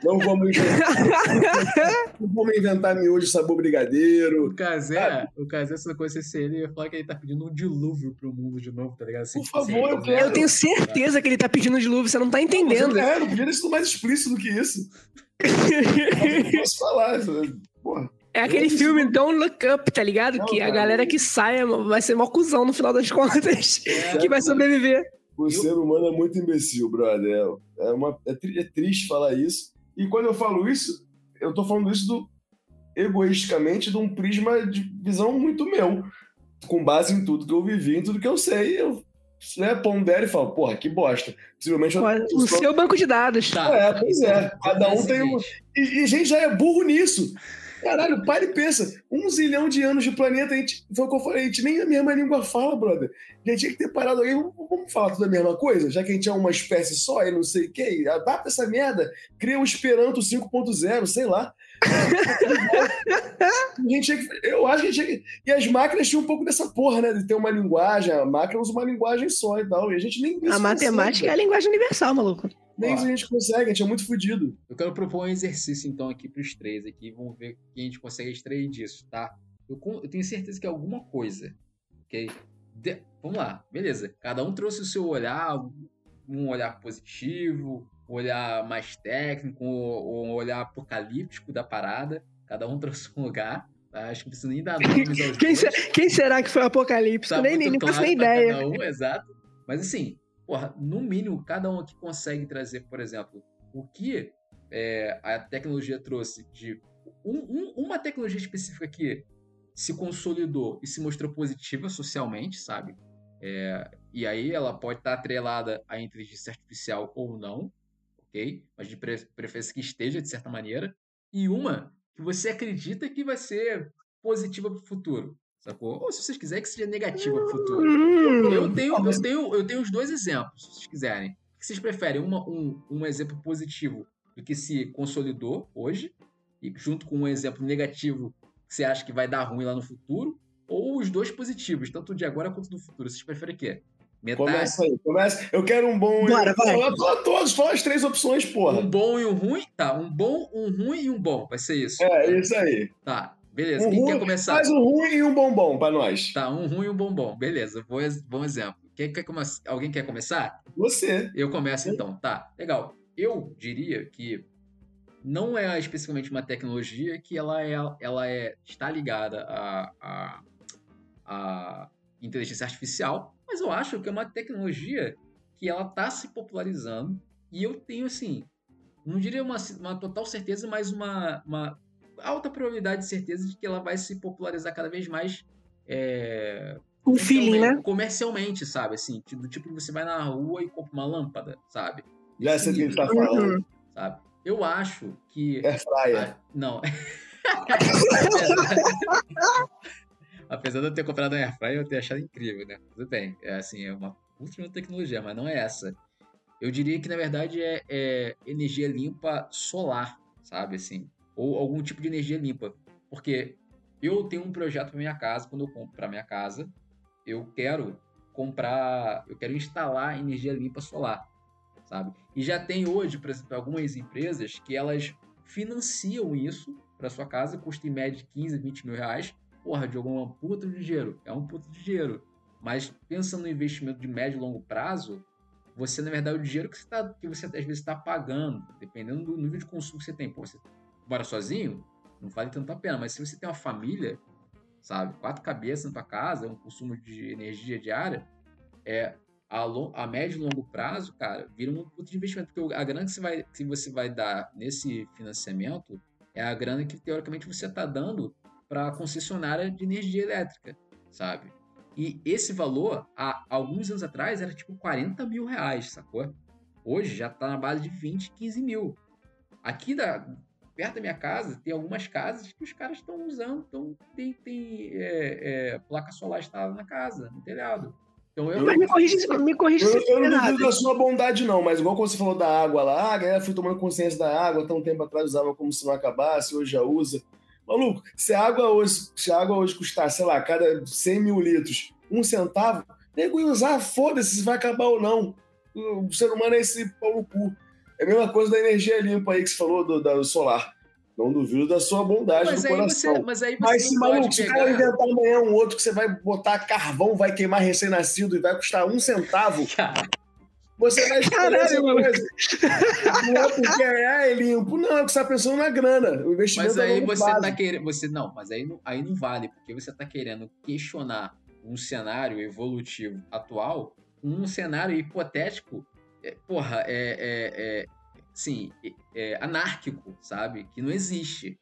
não vamos inventar, não vamos inventar miojo sabor brigadeiro. O Casé, o Casé, essa coisa se ele ia falar que ele tá pedindo um dilúvio pro mundo de novo, tá ligado? Assim, Por tipo assim, favor, eu né? quero. Eu tenho certeza que ele tá pedindo dilúvio, você não tá eu entendendo. quero, podia ter sido mais explícito do que isso. Eu não posso falar. Porra. É aquele Isso. filme Don't Look Up, tá ligado? Não, que a cara. galera que sai vai ser mó cuzão no final das contas, É, que vai sobreviver. O Eu- ser humano é muito imbecil, brother. É, é uma, é, tri- é triste falar isso. E quando eu falo isso, eu tô falando isso do, egoisticamente de um prisma de visão muito meu. Com base em tudo que eu vivi, em tudo que eu sei. Eu né, pondero e falo, porra, que bosta. Possivelmente eu, O seu banco de dados. Tá, É, pois é. Cada um é o tem um- E, e a gente já é burro nisso. Caralho, para e pensa. Um zilhão de anos de planeta, a gente, foi o falei, a gente nem a mesma língua fala, brother. A gente tinha que ter parado aí, vamos, falar tudo a mesma coisa? Já que a gente é uma espécie só e não sei o que, adapta essa merda, cria o Esperanto 5.0, sei lá. A gente tinha que- eu acho que a gente tinha que, E as máquinas tinham um pouco dessa porra, né? De ter uma linguagem, a máquina usa uma linguagem só e tal. E a gente nem. A matemática é a linguagem universal, maluco. Nem isso a gente consegue, a gente é muito fodido. Eu quero propor um exercício, então, aqui pros três aqui. Vamos ver o que a gente consegue extrair disso, tá? Eu, eu tenho certeza que é alguma coisa, ok? De- Vamos lá, beleza. Cada um trouxe o seu olhar, um olhar positivo, um olhar mais técnico, ou um olhar apocalíptico da parada. Cada um trouxe um lugar. Tá? Acho que não precisa nem dar nomes aos Quem, dois. se- quem será que foi o Apocalipse? Tá nem nem, claro nem ideia. cada um, exato. Mas assim, porra, no mínimo, cada um aqui consegue trazer, por exemplo, o que é, a tecnologia trouxe de. um- um- uma tecnologia específica que se consolidou e se mostrou positiva socialmente, sabe? É, e aí ela pode estar atrelada à inteligência artificial ou não, ok? Mas de pre preferência que esteja, de certa maneira. E uma que você acredita que vai ser positiva para o futuro, sacou? Ou se vocês quiserem que seja negativa para o futuro. Hum, Eu tenho, eu, tenho, eu tenho os dois exemplos, se vocês quiserem. O que vocês preferem? Uma- um, um exemplo positivo do que se consolidou hoje, e junto com um exemplo negativo que você acha que vai dar ruim lá no futuro, ou os dois positivos, tanto de agora quanto do futuro. Vocês preferem o quê? Metade, Começa aí, começa. Eu quero um bom. Bora, vai. Fala, fala todos, fala as três opções, porra. um bom e um ruim? Tá, um bom, um ruim e um bom. Vai ser isso. É, isso aí. Tá, beleza. Um Quem quer ruim, começar? Faz um ruim e um bombom pra nós. Tá, um ruim e um bombom. Beleza, bom, bom exemplo. Quem quer come... Alguém quer começar? Você. Eu começo então, tá, legal. Eu diria que não é especificamente uma tecnologia que ela é, ela é está ligada à, à, à inteligência artificial, mas eu acho que é uma tecnologia que ela está se popularizando e eu tenho assim, não diria uma, uma total certeza, mas uma, uma alta probabilidade de certeza de que ela vai se popularizar cada vez mais é, um feeling, né? comercialmente, sabe? Assim, do tipo que você vai na rua e compra uma lâmpada, sabe? Já sei o que a gente tá Uhum. falando. Sabe? Eu acho que. É fryer. Ah, não. Apesar de eu ter comprado um Airfryer, eu ter achado incrível, né? Tudo bem. É assim, é uma última tecnologia, mas não é essa. Eu diria que, na verdade, é, é energia limpa solar, sabe? Assim, ou algum tipo de energia limpa. Porque eu tenho um projeto para minha casa, quando eu compro para minha casa, eu quero comprar, eu quero instalar energia limpa solar, sabe? E já tem hoje, por exemplo, algumas empresas que elas financiam isso para sua casa, custa em média 15, 20 mil reais. Porra, Diogo, é um puta de dinheiro. É um puta de dinheiro. Mas pensando no investimento de médio e longo prazo, você, na verdade, o dinheiro que você, tá, que você às vezes está pagando, dependendo do nível de consumo que você tem. Pô, você mora sozinho, não vale tanto a pena. Mas se você tem uma família, sabe, quatro cabeças na tua casa, um consumo de energia diária, é a, a médio e longo prazo, cara, vira um puto de investimento. Porque a grana que você vai, que você vai dar nesse financiamento é a grana que, teoricamente, você está dando para a concessionária de energia elétrica, sabe? E esse valor, há alguns anos atrás, era tipo 40 mil reais, sacou? Hoje já tá na base de 20, 15 mil. Aqui da, perto da minha casa, tem algumas casas que os caras estão usando, então tem, tem é, é, placa solar instalada na casa, no telhado. Então eu. Mas me corrija, me corrija Eu, se eu não duvido da sua bondade, não, mas igual quando você falou da água lá, a galera foi tomando consciência da água, até um tempo atrás usava como se não acabasse, hoje já usa. Maluco, se a água hoje, se a água hoje custar, sei lá, cada 100 mil litros, um centavo, nego ia usar, foda-se se vai acabar ou não. O ser humano é esse pau no cu. É a mesma coisa da energia limpa aí que você falou do, do solar. Não duvido da sua bondade Mas do aí, coração. você, mas aí você Mas se, maluco, se o cara inventar amanhã um outro que você vai botar carvão, vai queimar recém-nascido e vai custar um centavo, Cara, você vai escolher Caralho, essa mano. coisa. Não é porque é limpo, não, é que você tá pensando na grana. O investimento Mas é aí longo você tá querendo. Você, não, mas aí não, aí não vale, porque você tá querendo questionar um cenário evolutivo atual, um cenário hipotético, é, porra, é, é, é sim, é, é anárquico, sabe? Que não existe.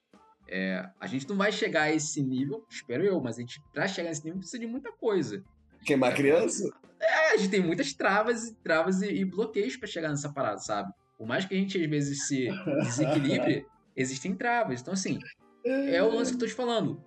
A gente não vai chegar a esse nível, espero eu, mas a gente, pra chegar nesse nível, precisa de muita coisa. Queimar criança? É, a gente tem muitas travas, e travas e, e bloqueios pra chegar nessa parada, sabe? Por mais que a gente às vezes se desequilibre, existem travas. Então, assim, é o lance que eu tô te falando.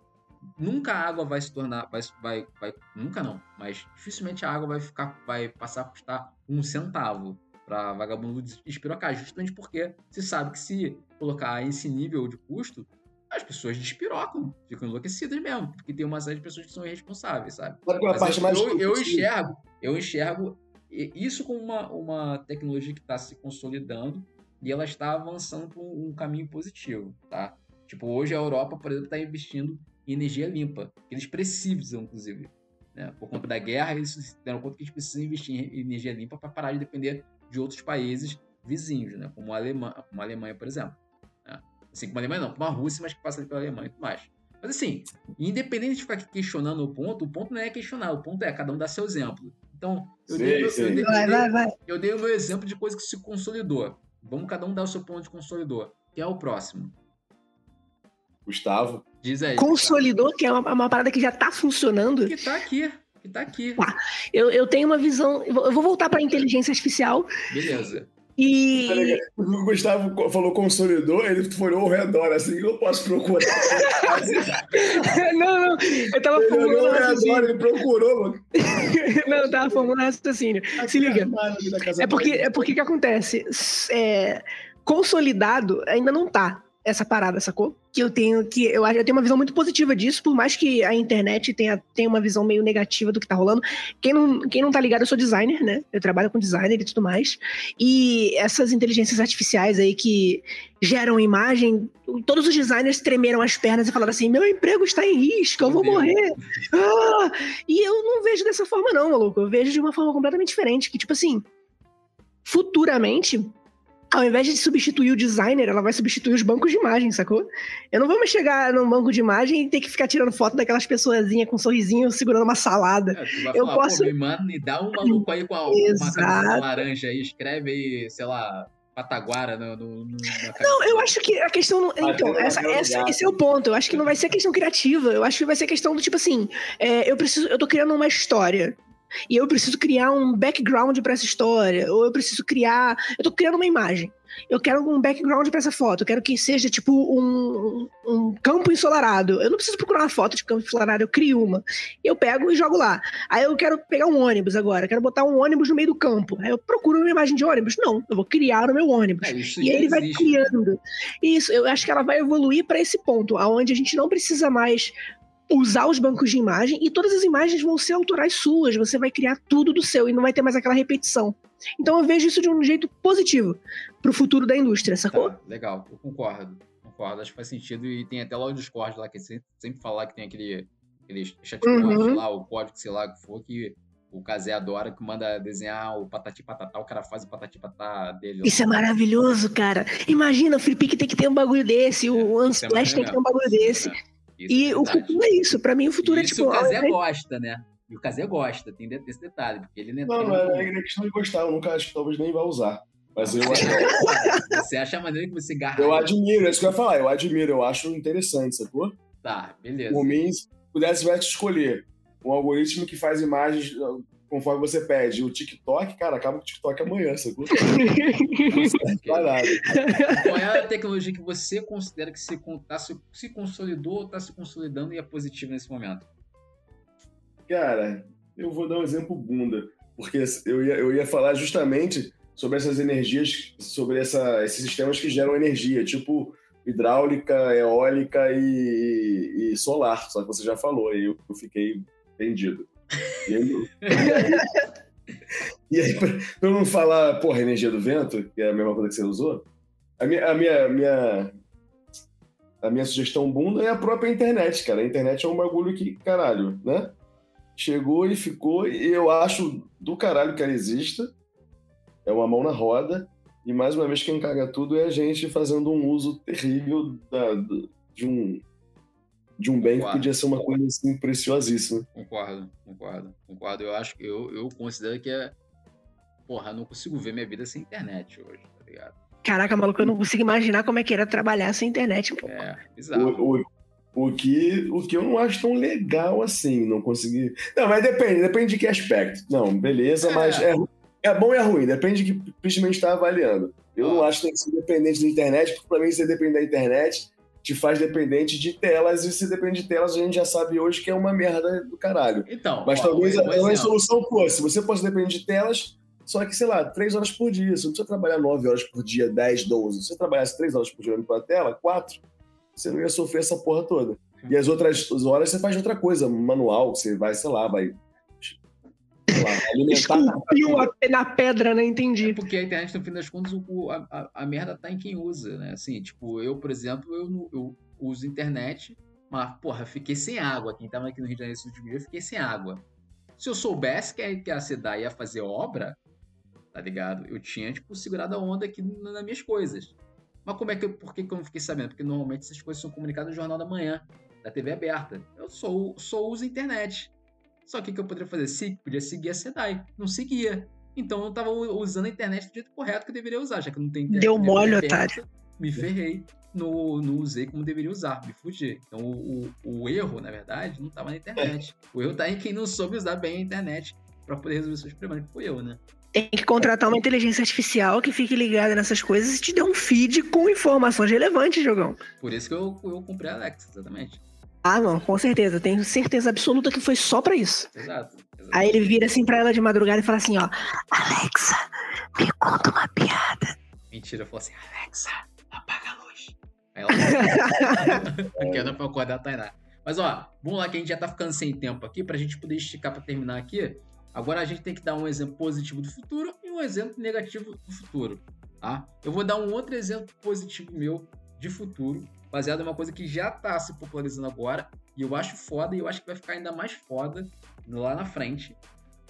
Nunca a água vai se tornar. Vai, vai, vai, nunca não, mas dificilmente a água vai ficar. Vai passar a custar um centavo pra vagabundo despirocar. Justamente porque você sabe que se colocar esse nível de custo, as pessoas despirocam, ficam enlouquecidas mesmo. Porque tem uma série de pessoas que são irresponsáveis, sabe? É Mas eu, eu, eu enxergo, eu enxergo isso como uma, uma tecnologia que está se consolidando e ela está avançando por um caminho positivo, tá? Tipo, hoje a Europa, por exemplo, está investindo em energia limpa, que eles precisam, inclusive. Né? Por conta da guerra, eles se deram conta que eles precisam investir em energia limpa para parar de depender de outros países vizinhos, né? Como a Alemanha, como a Alemanha por exemplo. Né? Assim, como a Alemanha não, como a Rússia, mas que passa ali pela Alemanha e tudo mais. Mas assim, independente de ficar questionando o ponto, o ponto não é questionar, o ponto é cada um dar seu exemplo. Então, eu, Sim, dei, eu, sim. eu dei- Vai, eu dei- vai, vai. eu dei o meu exemplo de coisa que se consolidou. Vamos cada um dar o seu ponto de consolidou. Quem é o próximo? Gustavo. Diz aí. Consolidou, que é uma, uma parada que já tá funcionando. Que tá aqui. Que tá aqui. Eu, eu tenho uma visão. Eu vou voltar pra inteligência artificial Beleza. e. O Gustavo falou consolidou, ele folhou ao redor, assim, eu não posso procurar. não, não. Eu tava Ele olhou formulando ao redor, ele procurou, mano. Não, eu tava formulando raciocínio. Se liga. É porque, é porque que acontece? É, consolidado ainda não tá essa parada, sacou? Que eu tenho que eu acho eu tenho uma visão muito positiva disso, por mais que a internet tenha, tenha uma visão meio negativa do que tá rolando. Quem não, quem não tá ligado, eu sou designer, né? Eu trabalho com designer e tudo mais. E essas inteligências artificiais aí que geram imagem, todos os designers tremeram as pernas e falaram assim: meu emprego está em risco, eu vou Meu morrer. Ah! E eu não vejo dessa forma, não, maluco. Eu vejo de uma forma completamente diferente. Que, tipo assim, futuramente, ao invés de substituir o designer, ela vai substituir os bancos de imagem, sacou? Eu não vou mais chegar num banco de imagem e ter que ficar tirando foto daquelas pessoazinhas com um sorrisinho segurando uma salada. É, tu vai Eu falar, posso- me manda, me dá um maluco aí com a, uma camisa laranja aí, escreve aí, sei lá, Pataguara no, no, no- Não, eu acho que a questão. Não... Então, essa, essa- esse é o ponto. Eu acho que não vai ser questão criativa. Eu acho que vai ser questão do tipo assim: é, eu preciso. Eu tô criando uma história. E eu preciso criar um background pra essa história. Ou eu preciso criar. Eu tô criando uma imagem. Eu quero um background pra essa foto. Eu quero que seja, tipo, um, um campo ensolarado. Eu não preciso procurar uma foto de campo ensolarado, eu crio uma. Eu pego e jogo lá. Aí eu quero pegar um ônibus agora. Eu quero botar um ônibus no meio do campo. Aí eu procuro uma imagem de ônibus. Não, eu vou criar o meu ônibus. É, E já ele vai existe. criando. Isso, eu acho que ela vai evoluir para esse ponto, aonde a gente não precisa mais usar os bancos de imagem e todas as imagens vão ser autorais suas, você vai criar tudo do seu e não vai ter mais aquela repetição. Então eu vejo isso de um jeito positivo pro futuro da indústria, sacou? Tá, legal, eu concordo. Concordo, acho que faz sentido. E tem até lá o Discord lá, que sempre, fala que tem aquele, aquele chatbot Uhum. lá, o código, sei lá, que for, que o Kazé adora, que manda desenhar o patati patatá, o cara faz o patati patatá dele. Isso é maravilhoso, cara. Imagina, o Flip tem que ter um bagulho desse, o Isso é Unsplash tem que ter um bagulho desse. É, isso E é o futuro é isso. Pra mim, o futuro é Isso tipo. o Kazé invés- gosta, né? E o Kazé gosta, tem esse detalhe, porque ele não Não, ele não é, não é questão de gostar, eu nunca acho que talvez nem vá usar. Mas eu, Você acha a maneira que você garra. eu admiro, é isso que eu ia falar, eu admiro, eu acho interessante, sacou? Tá, beleza. Por mim, se pudesse escolher um algoritmo que faz imagens ah, conforme você pede. O TikTok, cara, acaba com o TikTok amanhã, sacou? Qual é a tecnologia que você considera que se, tá se, se consolidou ou está se consolidando e é positiva nesse momento? Cara, eu vou dar um exemplo bunda, porque eu ia, eu ia falar justamente sobre essas energias, sobre essa, esses sistemas que geram energia, tipo hidráulica, eólica e, e solar, só que você já falou, aí eu, eu fiquei vendido. E aí, e aí, pra pra não falar, porra, energia do vento, que é a mesma coisa que você usou, a minha, a minha, minha, a minha sugestão bunda é a própria internet, cara. A internet é um bagulho que, caralho, né? Chegou e ficou, e eu acho do caralho que ela exista. É uma mão na roda. E mais uma vez, quem caga tudo é a gente fazendo um uso terrível da- de um de um bem que Concordo. podia ser uma coisa assim preciosíssima. Concordo, concordo, concordo. Eu acho que eu, eu considero que é. Porra, eu não consigo ver minha vida sem internet hoje, tá ligado? Caraca, maluco, eu não consigo imaginar como é que era trabalhar sem internet. pô. É, bizarro. O, o, o, que, o que eu não acho tão legal assim, não conseguir. Não, mas depende, depende de que aspecto. Não, beleza, É. mas é, é bom e é ruim, depende de que principalmente está avaliando. Eu Ó. não acho que tem que ser dependente da internet, porque pra mim você depende da internet, te faz dependente de telas, e se depende de telas, a gente já sabe hoje que é uma merda do caralho. Então, Mas ó, talvez a, talvez a solução fosse, você fosse depender de telas, só que, sei lá, três horas por dia. Você não precisa trabalhar nove horas por dia, 10, 12. Se você trabalhasse três horas por dia olhando pra tela, quatro, você não ia sofrer essa porra toda. E as outras horas você faz outra coisa, manual, você vai, sei lá, vai. Lá. Esculpiu a- na pedra, né? Entendi. Porque a internet, no fim das contas, o- a, a- a merda tá em quem usa, né? Assim, tipo, eu, por exemplo, eu, eu uso internet, mas, porra, fiquei sem água. Quem tava aqui no Rio de Janeiro esse último dia, eu fiquei sem água. Se eu soubesse que a, que a CEDA ia fazer obra, tá ligado? Eu tinha, tipo, segurado a onda aqui nas minhas coisas. Mas como é que eu, por que, que eu não fiquei sabendo? Porque normalmente essas coisas são comunicadas no Jornal da Manhã, da TV aberta. Eu só, só uso a internet. Só que o que eu poderia fazer? Se, podia seguir a SEDAI. Não seguia. Então eu tava usando a internet do jeito correto que eu deveria usar, já que eu não tenho internet. Deu mole, otário. Me ferrei. Não, não usei como deveria usar, me fugi. Então o, o, o erro, na verdade, não estava na internet. O erro tá em quem não soube usar bem a internet para poder resolver seus problemas, que foi eu, né? Tem que contratar uma inteligência artificial que fique ligada nessas coisas e te dê um feed com informações relevantes, jogão. Por isso que eu, eu comprei a Alexa, exatamente. Ah, não, com certeza. Tenho certeza absoluta que foi só pra isso. Exato. exato. Aí ele vira assim pra ela de madrugada e fala assim, ó. Alexa, me conta uma piada. Mentira, eu falo assim, Alexa, apaga a luz. Aí ela era pra acordar a Tainá. Mas ó, vamos lá que a gente já tá ficando sem tempo aqui, pra gente poder esticar pra terminar aqui. Agora a gente tem que dar um exemplo positivo do futuro e um exemplo negativo do futuro, tá? Eu vou dar um outro exemplo positivo meu de futuro, baseado em uma coisa que já tá se popularizando agora, e eu acho foda, e eu acho que vai ficar ainda mais foda lá na frente.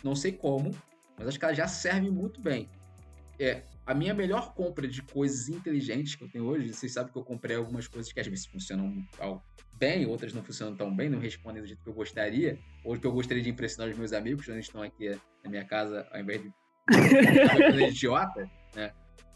Não sei como, mas acho que ela já serve muito bem. É, a minha melhor compra de coisas inteligentes que eu tenho hoje, vocês sabem que eu comprei algumas coisas que às vezes funcionam bem, outras não funcionam tão bem, não respondem do jeito que eu gostaria, ou que eu gostaria de impressionar os meus amigos quando eles estão aqui na minha casa, ao invés de idiota, né?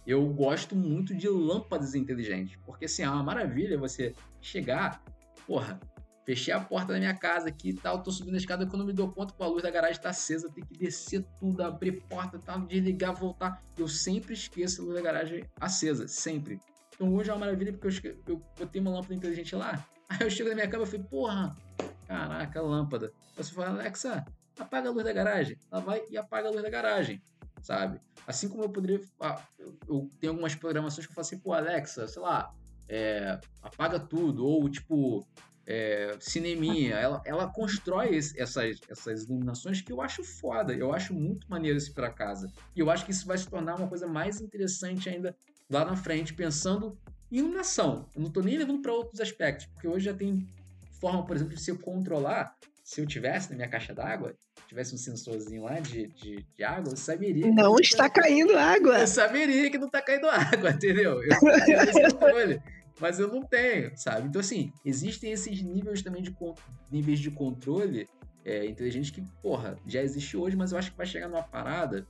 Eu gosto muito de lâmpadas inteligentes, porque assim, é uma maravilha você chegar, porra, fechei a porta da minha casa aqui e tal, tô subindo a escada quando me dou conta que a luz da garagem tá acesa, tem que descer tudo, abrir porta, tal, desligar, voltar. Eu sempre esqueço a luz da garagem acesa, sempre. Então hoje é uma maravilha porque eu, eu botei uma lâmpada inteligente lá. Aí eu chego na minha cama e falei, porra, caraca, lâmpada. Aí você fala, Alexa, apaga a luz da garagem. Ela vai e apaga a luz da garagem, sabe? Assim como eu poderia. Ah, eu, eu, tenho algumas programações que eu falo assim, pô, Alexa, sei lá, é, apaga tudo. Ou tipo, é, cineminha, ela, ela constrói essas, essas iluminações que eu acho foda, eu acho muito maneiro isso para casa. E eu acho que isso vai se tornar uma coisa mais interessante ainda lá na frente, pensando em iluminação. Eu não estou nem levando para outros aspectos, porque hoje já tem forma, por exemplo, de se eu controlar. Se eu tivesse na minha caixa d'água, tivesse um sensorzinho lá de, de, de água, eu saberia. Não está caindo água. Eu saberia que não está caindo água, entendeu? Eu esse controle mas eu não tenho, sabe? Então, assim, existem esses níveis também de, níveis de controle é, inteligente que, porra, já existe hoje, mas eu acho que vai chegar numa parada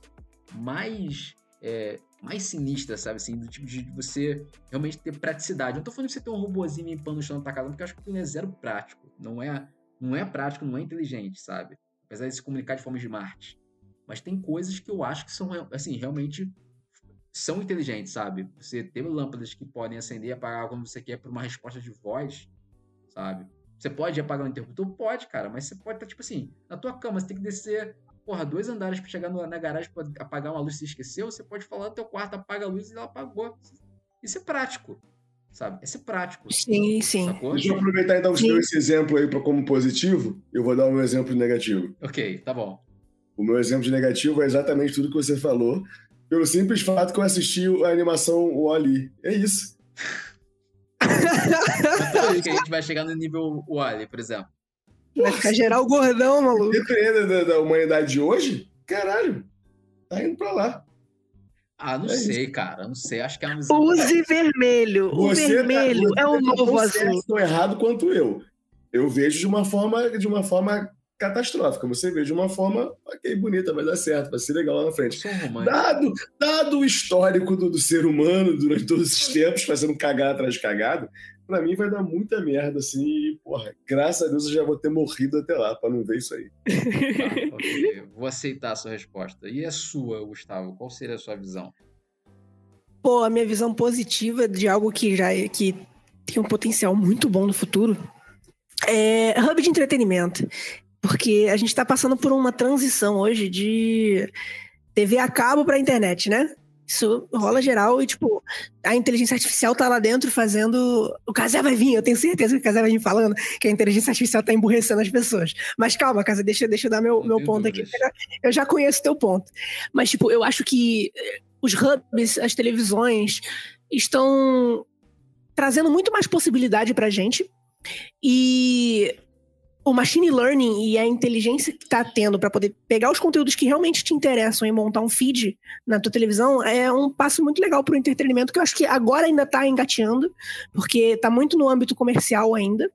mais, é, mais sinistra, sabe? Assim, do tipo de você realmente ter praticidade. Eu não tô falando de você ter um robôzinho limpando o chão da tua casa, porque eu acho que aquilo é zero prático. Não é, não é prático, não é inteligente, sabe? Apesar de se comunicar de forma smart. Mas tem coisas que eu acho que são, assim, realmente são inteligentes, sabe? Você tem lâmpadas que podem acender e apagar quando você quer por uma resposta de voz, sabe? Você pode apagar o interruptor? Pode, cara, mas você pode estar, tá, tipo assim, na tua cama, você tem que descer, porra, dois andares para chegar na garagem para apagar uma luz que você esqueceu, você pode falar no teu quarto, apaga a luz e ela apagou. Isso é prático, sabe? É prático. Sim, sim. Sacou? Deixa eu aproveitar então que esse exemplo aí pra, como positivo, eu vou dar o meu exemplo negativo. Ok, tá bom. O meu exemplo de negativo é exatamente tudo que você falou, pelo simples fato que eu assisti a animação Wally. É isso. Então, que a gente vai chegar no nível Wally, por exemplo. Vai ficar geral gordão, maluco. Dependendo da, da humanidade de hoje, caralho, tá indo pra lá. Ah, não é sei, isso. cara. Não sei. Acho que é uma Use vermelho. O você tá- vermelho tá, é o novo azul. Tão errado quanto eu. Eu vejo de uma forma, de uma forma catastrófica. Você vê de uma forma, ok, bonita, vai dar certo, vai ser legal lá na frente. Dado, dado o histórico do, do, ser humano durante todos esses tempos, fazendo cagada atrás de cagada, pra mim vai dar muita merda, assim, e, porra, graças a Deus eu já vou ter morrido até lá, pra não ver isso aí. Tá, okay. Vou aceitar a sua resposta. E a sua, Gustavo? Qual seria a sua visão? Pô, a minha visão positiva de algo que já é, que tem um potencial muito bom no futuro é hub de entretenimento. Porque a gente está passando por uma transição hoje de TV a cabo para internet, né? Isso rola geral e, tipo, a inteligência artificial tá lá dentro fazendo. O Casé vai vir, eu tenho certeza que o Casé vai vir falando que a inteligência artificial tá emburrecendo as pessoas. Mas calma, Casé, deixa, deixa eu dar meu, meu ponto aqui. Eu já conheço teu ponto. Mas, tipo, eu acho que eh, os hubs, as televisões, estão trazendo muito mais possibilidade pra gente. E o machine learning e a inteligência que tá tendo para poder pegar os conteúdos que realmente te interessam e montar um feed na tua televisão é um passo muito legal pro entretenimento que eu acho que agora ainda tá engateando, porque tá muito no âmbito comercial ainda.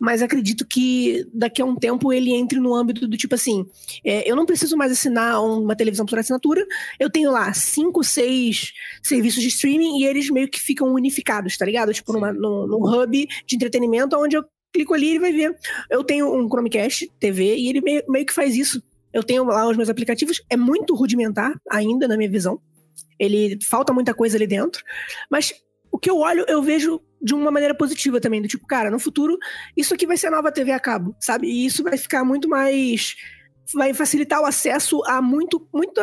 Mas acredito que daqui a um tempo ele entre no âmbito do tipo assim: é, eu não preciso mais assinar uma televisão por assinatura, eu tenho lá cinco, seis serviços de streaming e eles meio que ficam unificados, tá ligado? Tipo, numa, num, num hub de entretenimento onde eu clico ali e ele vai ver. Eu tenho um Chromecast TV e ele meio, meio que faz isso. Eu tenho lá os meus aplicativos, é muito rudimentar ainda na minha visão. Ele falta muita coisa ali dentro, mas o que eu olho, eu vejo de uma maneira positiva também, do tipo, cara, no futuro isso aqui vai ser a nova TV a cabo, sabe? E isso vai ficar muito mais vai facilitar o acesso a muito muita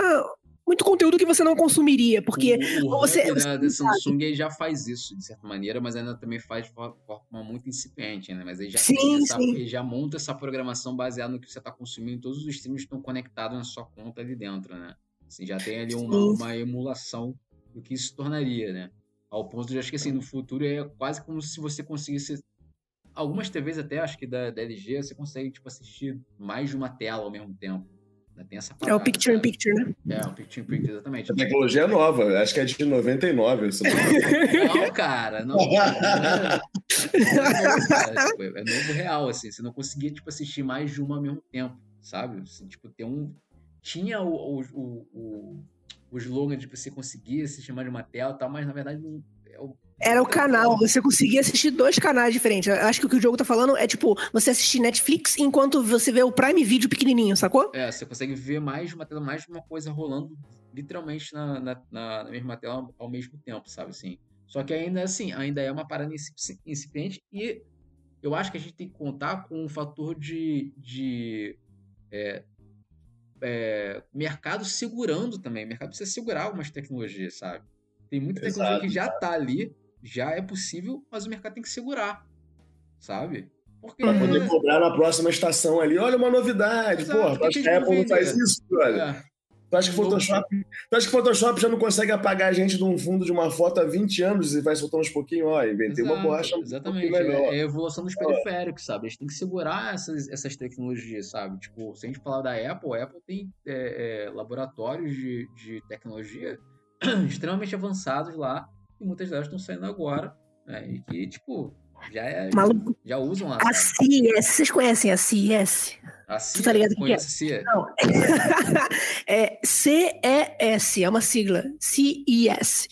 muito conteúdo que você não consumiria, porque o, o você, da, Samsung já faz isso, de certa maneira, mas ainda também faz de forma muito incipiente, né? Mas ele já, Sim, essa- sim. ele já monta essa programação baseada no que você está consumindo, todos os streams estão conectados na sua conta ali dentro, né? Assim, já tem ali uma, uma emulação do que isso se tornaria, né? Ao ponto de, acho que assim, no futuro é quase como se você conseguisse... Algumas TVs até, acho que da, da LG, você consegue, tipo, assistir mais de uma tela ao mesmo tempo. Né? Tem essa é o picture in picture, né? É, o picture in picture, exatamente. A tecnologia é nova, acho que é de 99. se não cara, não. cara, É, novo, cara, tipo, é novo real, assim. Você não conseguia, tipo, assistir mais de uma ao mesmo tempo, sabe? Assim, tipo, ter um. Tinha o, o, o, o, o slogan de você conseguir assistir mais de uma tela e tal, mas na verdade não- é. Era o canal, você conseguia assistir dois canais diferentes. Eu acho que o que o jogo tá falando é tipo, você assistir Netflix enquanto você vê o Prime Video pequenininho, sacou? É, você consegue ver mais de uma tela, mais de uma coisa rolando literalmente na, na, na- na mesma tela ao mesmo tempo, sabe? Assim. Só que ainda assim, ainda é uma parada inci- incipiente e eu acho que a gente tem que contar com um fator de, de é, é, mercado segurando também. O mercado precisa segurar algumas tecnologias, sabe? Tem muita tecnologia Exato, que já tá ali, já é possível, mas o mercado tem que segurar, sabe? Porque Pra poder cobrar na próxima estação ali. Olha uma novidade. Exato, Porra, por tu acha que a Apple não faz isso, brother? é, Tu acha que. Photoshop, tu acha que Photoshop já não consegue apagar a gente de um fundo de uma foto há 20 anos e vai soltando uns pouquinhos? Ó, inventei uma Exato, borracha um Exatamente. pouquinho melhor. É a evolução dos periféricos, sabe? A gente tem que segurar essas, essas tecnologias, sabe? Tipo, se a gente falar da Apple, a Apple tem é, é, laboratórios de, de tecnologia extremamente avançados lá e muitas delas estão saindo agora, né? E que, tipo, já, é, Maluco. já usam. A sabe? CIS, vocês conhecem a CIS? A CIA, tá ligado conhece a CIA? Não. é CES, é uma sigla. CES.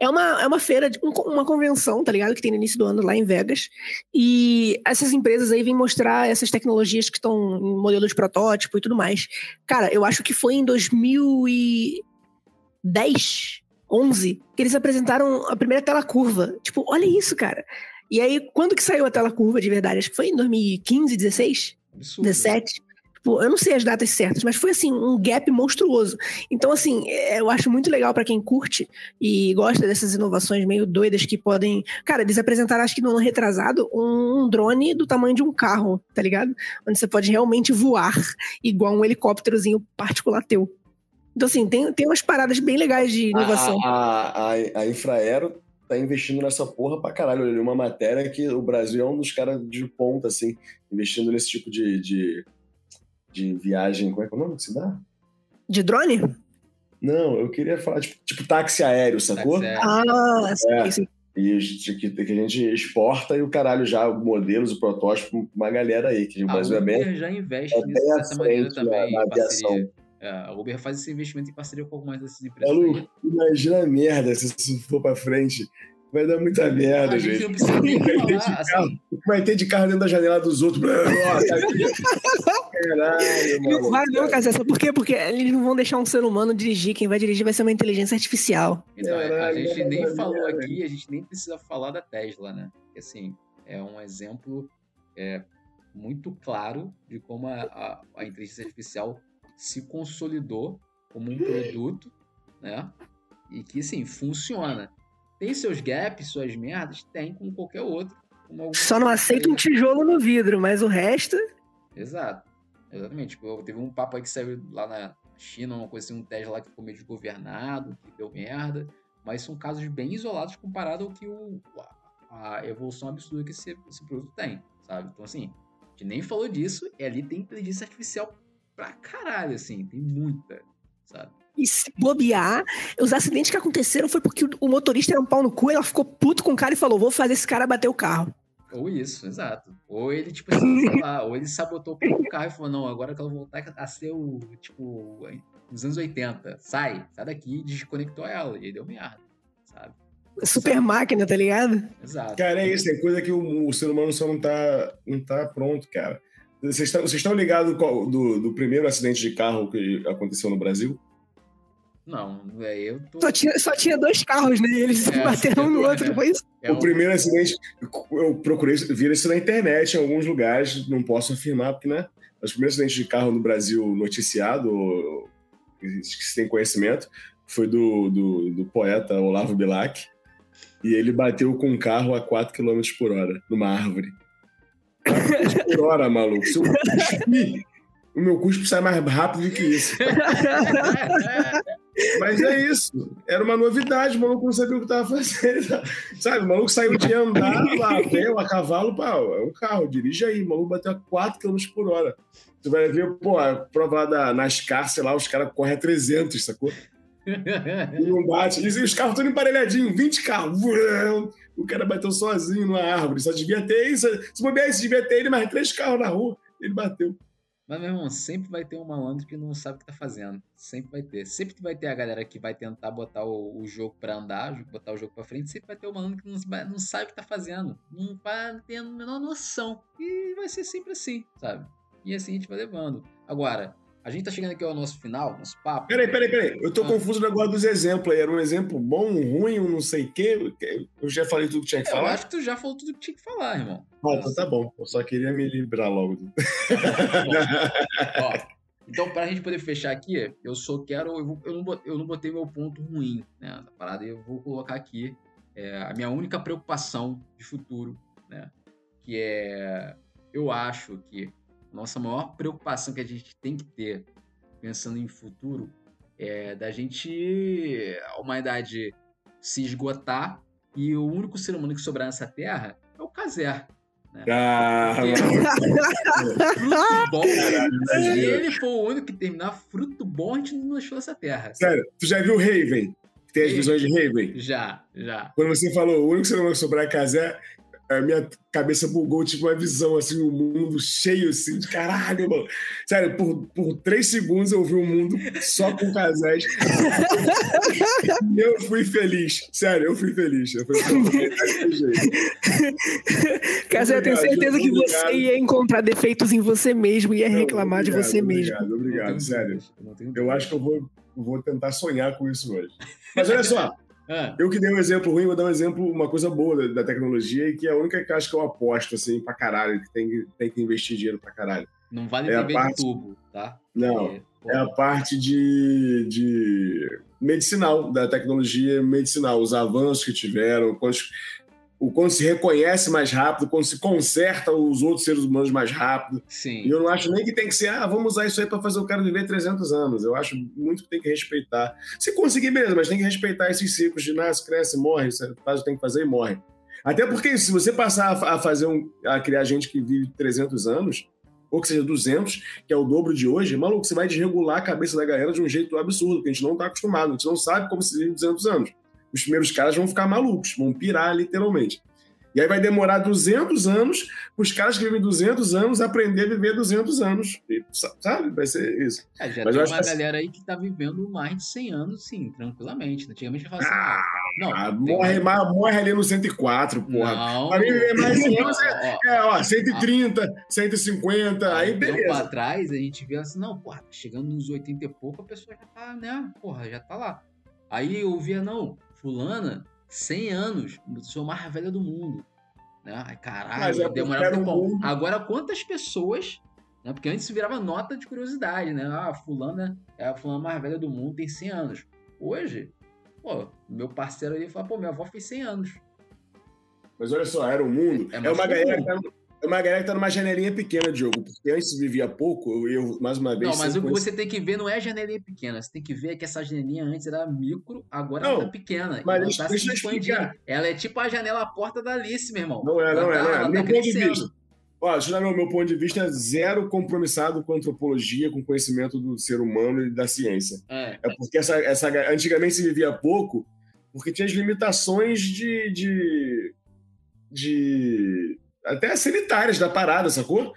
É uma, é uma feira, de- um- uma convenção, tá ligado? Que tem no início do ano lá em Vegas. E essas empresas aí vêm mostrar essas tecnologias que estão em modelo de protótipo e tudo mais. Cara, eu acho que foi em 2010, 11, que eles apresentaram a primeira tela curva. Tipo, olha isso, cara. E aí, quando que saiu a tela curva de verdade? Acho que foi em 2015, 16? Absurdo. 17. Tipo, eu não sei as datas certas, mas foi assim, um gap monstruoso. Então, assim, é, eu acho muito legal pra quem curte e gosta dessas inovações meio doidas que podem. Cara, eles apresentaram, acho que no ano retrasado, um drone do tamanho de um carro, tá ligado? Onde você pode realmente voar, igual um helicópterozinho particular teu. Então, assim, tem, tem umas paradas bem legais de inovação. A, a, a, a Infraero tá investindo nessa porra pra caralho. Eu li uma matéria que o Brasil é um dos caras de ponta, assim, investindo nesse tipo de, de, de viagem. Como é que é o nome que se dá? De drone? Não, eu queria falar, tipo, tipo táxi aéreo, sacou? Táxi aéreo. Ah, sim, É. sim. E que, que a gente exporta e o caralho já, modelos e protótipos, pra uma galera aí, que o Brasil é bem. Já investe é nisso de bem à certa maneira também, na- na parceria. É, a Uber faz esse investimento em parceria com algumas dessas empresas. É louco, imagina a merda se isso for pra frente. Vai dar muita merda, A gente gente. não precisa nem Vai ter, falar, de carro, assim, vai ter de carro dentro da janela dos outros. Caralho, Não mano. vai não, cara. Sabe por quê? Porque eles não vão deixar um ser humano dirigir. Quem vai dirigir vai ser uma inteligência artificial. Então, a- a Caralho, gente vai nem falou merda. aqui, a gente nem precisa falar da Tesla, né? Porque, assim, é um exemplo é, muito claro de como a, a, a inteligência artificial se consolidou como um produto, né? E que, assim, funciona. Tem seus gaps, suas merdas? Tem, como qualquer outro. como Só não aceita um tijolo no vidro, mas o resto. Exato. Exatamente. Tipo, teve um papo aí que saiu lá na China, uma coisa assim, um Tesla lá que ficou meio desgovernado, que deu merda. Mas são casos bem isolados comparado ao que o, a, a evolução absurda que esse, esse produto tem, sabe? Então, assim, gente nem falou disso, e ali tem inteligência artificial pra caralho, assim, tem muita, sabe? E se bobear, os acidentes que aconteceram foi porque o- motorista era um pau no cu, ela ficou puto com o cara e falou: vou fazer esse cara bater o carro. Ou isso, exato. Ou ele, tipo assim, sei lá, ou ele sabotou o próprio carro e falou, não, agora eu quero voltar a ser o, tipo, nos anos 80. Sai, sai daqui e desconectou ela. E aí deu merda, sabe? Super máquina, tá ligado? Exato. Cara, é isso, tem coisa que o, o ser humano só não tá, não tá pronto, cara. Vocês estão, vocês estão ligados do, do primeiro acidente de carro que aconteceu no Brasil? Não, é, eu tô... Só tinha, só tinha dois carros, né? E eles É, bateram um no é. outro, não foi isso? é o primeiro acidente, eu procurei ver isso na internet em alguns lugares, não posso afirmar, porque, né? Os primeiros acidentes de carro no Brasil noticiado, que se tem conhecimento, foi do, do, do poeta Olavo Bilac, e ele bateu com um carro a 4 km por hora, numa árvore. 4 km por hora, maluco. Se eu cuspir, o meu cuspo sai mais rápido do que isso. Mas é isso. Era uma novidade, o maluco não sabia o que estava fazendo. Sabe, o maluco saiu de andar lá, ou a cavalo, pau, é um carro, dirige aí. O maluco bateu a 4 km por hora. Você vai ver, pô, a prova lá da NASCAR, lá, os caras correm a 300, sacou? E não bate. E os carros todos emparelhadinhos, 20 carros. O cara bateu sozinho numa árvore. Só devia ter isso. Se bobear, isso devia ter ele mais três carros na rua. Ele bateu. Mas, meu irmão, sempre vai ter um malandro que não sabe o que tá fazendo. Sempre vai ter. Sempre vai ter a galera que vai tentar botar o, o jogo pra andar, botar o jogo pra frente. Sempre vai ter o malandro que não, não sabe o que tá fazendo. Não vai ter a menor noção. E vai ser sempre assim, sabe? E assim a gente vai levando. Agora, a gente tá chegando aqui ao nosso final, nosso papo. Peraí, peraí, peraí. Eu tô Ah. confuso no negócio dos exemplos aí. Era um exemplo bom, um ruim, um não sei o quê. Eu já falei tudo que tinha que Eu falar. acho que tu já falou tudo que tinha que falar, irmão. Ah, então tá bom. Eu só queria me livrar logo. do- Ó, então, pra gente poder fechar aqui, eu só quero. Eu, vou- eu não, bot- eu não botei meu ponto ruim né, na parada, eu vou colocar aqui é, a minha única preocupação de futuro, né? Que é. Eu acho que a nossa maior preocupação que a gente tem que ter, pensando em futuro, é da gente. a humanidade se esgotar e o único ser humano que sobrar nessa terra é o Caser. Ah, Fruto bom. Se ele for o único que terminar fruto bom, a gente não deixou essa terra. Sério, tu já viu Raven? Tem as visões de Raven? Já, já. Quando você falou o único ser humano que sobrar é Casé, a minha cabeça bugou, tipo, uma visão, assim, um mundo cheio, assim, de caralho, mano. Sério, por, por três segundos eu vi um mundo só com casais. eu fui feliz. Sério, eu fui feliz. Eu fui feliz. eu tenho Obrigado, certeza que obrigado. você ia encontrar defeitos em você mesmo e ia Não, reclamar de obrigado, você mesmo. Obrigado, Não obrigado, tenho sério. Eu acho que eu vou, vou tentar sonhar com isso hoje. Mas olha só, Ah, Eu que dei um exemplo ruim, vou dar um exemplo, uma coisa boa da, da tecnologia e que é a única que acho que eu aposto, assim, pra caralho, que tem, que- tem que investir dinheiro pra caralho. não vale É TV parte- de tubo, tá? Não, pô, é a parte de, de medicinal, da tecnologia medicinal, os avanços que tiveram, quando, o quando se reconhece mais rápido, quando se conserta os outros seres humanos mais rápido. Sim. E eu não acho nem que tem que ser, ah, vamos usar isso aí para fazer o cara viver 300 anos. Eu acho muito que tem que respeitar. Se conseguir, beleza, mas tem que respeitar esses ciclos de nasce, cresce, morre, você faz o que tem que fazer e morre. Até porque se você passar a, fazer um, a criar gente que vive 300 anos, ou que seja 200, que é o dobro de hoje, maluco, você vai desregular a cabeça da galera de um jeito absurdo, porque a gente não tá acostumado, a gente não sabe como se vive 200 anos. Os primeiros caras vão ficar malucos, vão pirar literalmente. E aí vai demorar 200 anos para os caras que vivem 200 anos aprender a viver 200 anos. E, sa- sabe? Vai ser isso. É, já Mas tem uma que- galera aí que tá vivendo mais de 100 anos, sim, tranquilamente. Antigamente eu falava assim, não, Ah, morre, mais- ma- morre ali no 104, porra. Mim, viver mais de 100 anos ó, É, ó, 130, 150, aí um tempo beleza. atrás a gente vê assim, não, porra, chegando nos 80 e pouco, a pessoa já tá, né, porra, já tá lá. Aí eu via, não, fulana, 100 anos, sou a mais velha do mundo. Né? Caralho, é demorava um mundo- Agora, quantas pessoas, né, porque antes virava nota de curiosidade, né, ah, fulana é a fulana mais velha do mundo, tem 100 anos. Hoje, pô, meu parceiro ali fala, pô, minha avó fez 100 anos. Mas olha só, era o mundo. É É, uma galera que é uma galera que tá numa janelinha pequena de jogo. Porque antes vivia pouco, eu, eu, mais uma vez. Não, mas o que você tem que ver não é a janelinha pequena. Você tem que ver que essa janelinha antes era micro, agora Não, ela tá pequena. mas ela deixa- tá se expandindo. Ela é tipo a janela à porta da Alice, meu irmão. Não é, Ela não é, tá- não é. Do meu tá ponto de vista. Ó, deixa eu dar meu, meu ponto de vista zero compromissado com a antropologia, com o conhecimento do ser humano e da ciência. É. É porque essa, essa, antigamente se vivia pouco, porque tinha as limitações de, de, de até sanitárias da parada, sacou?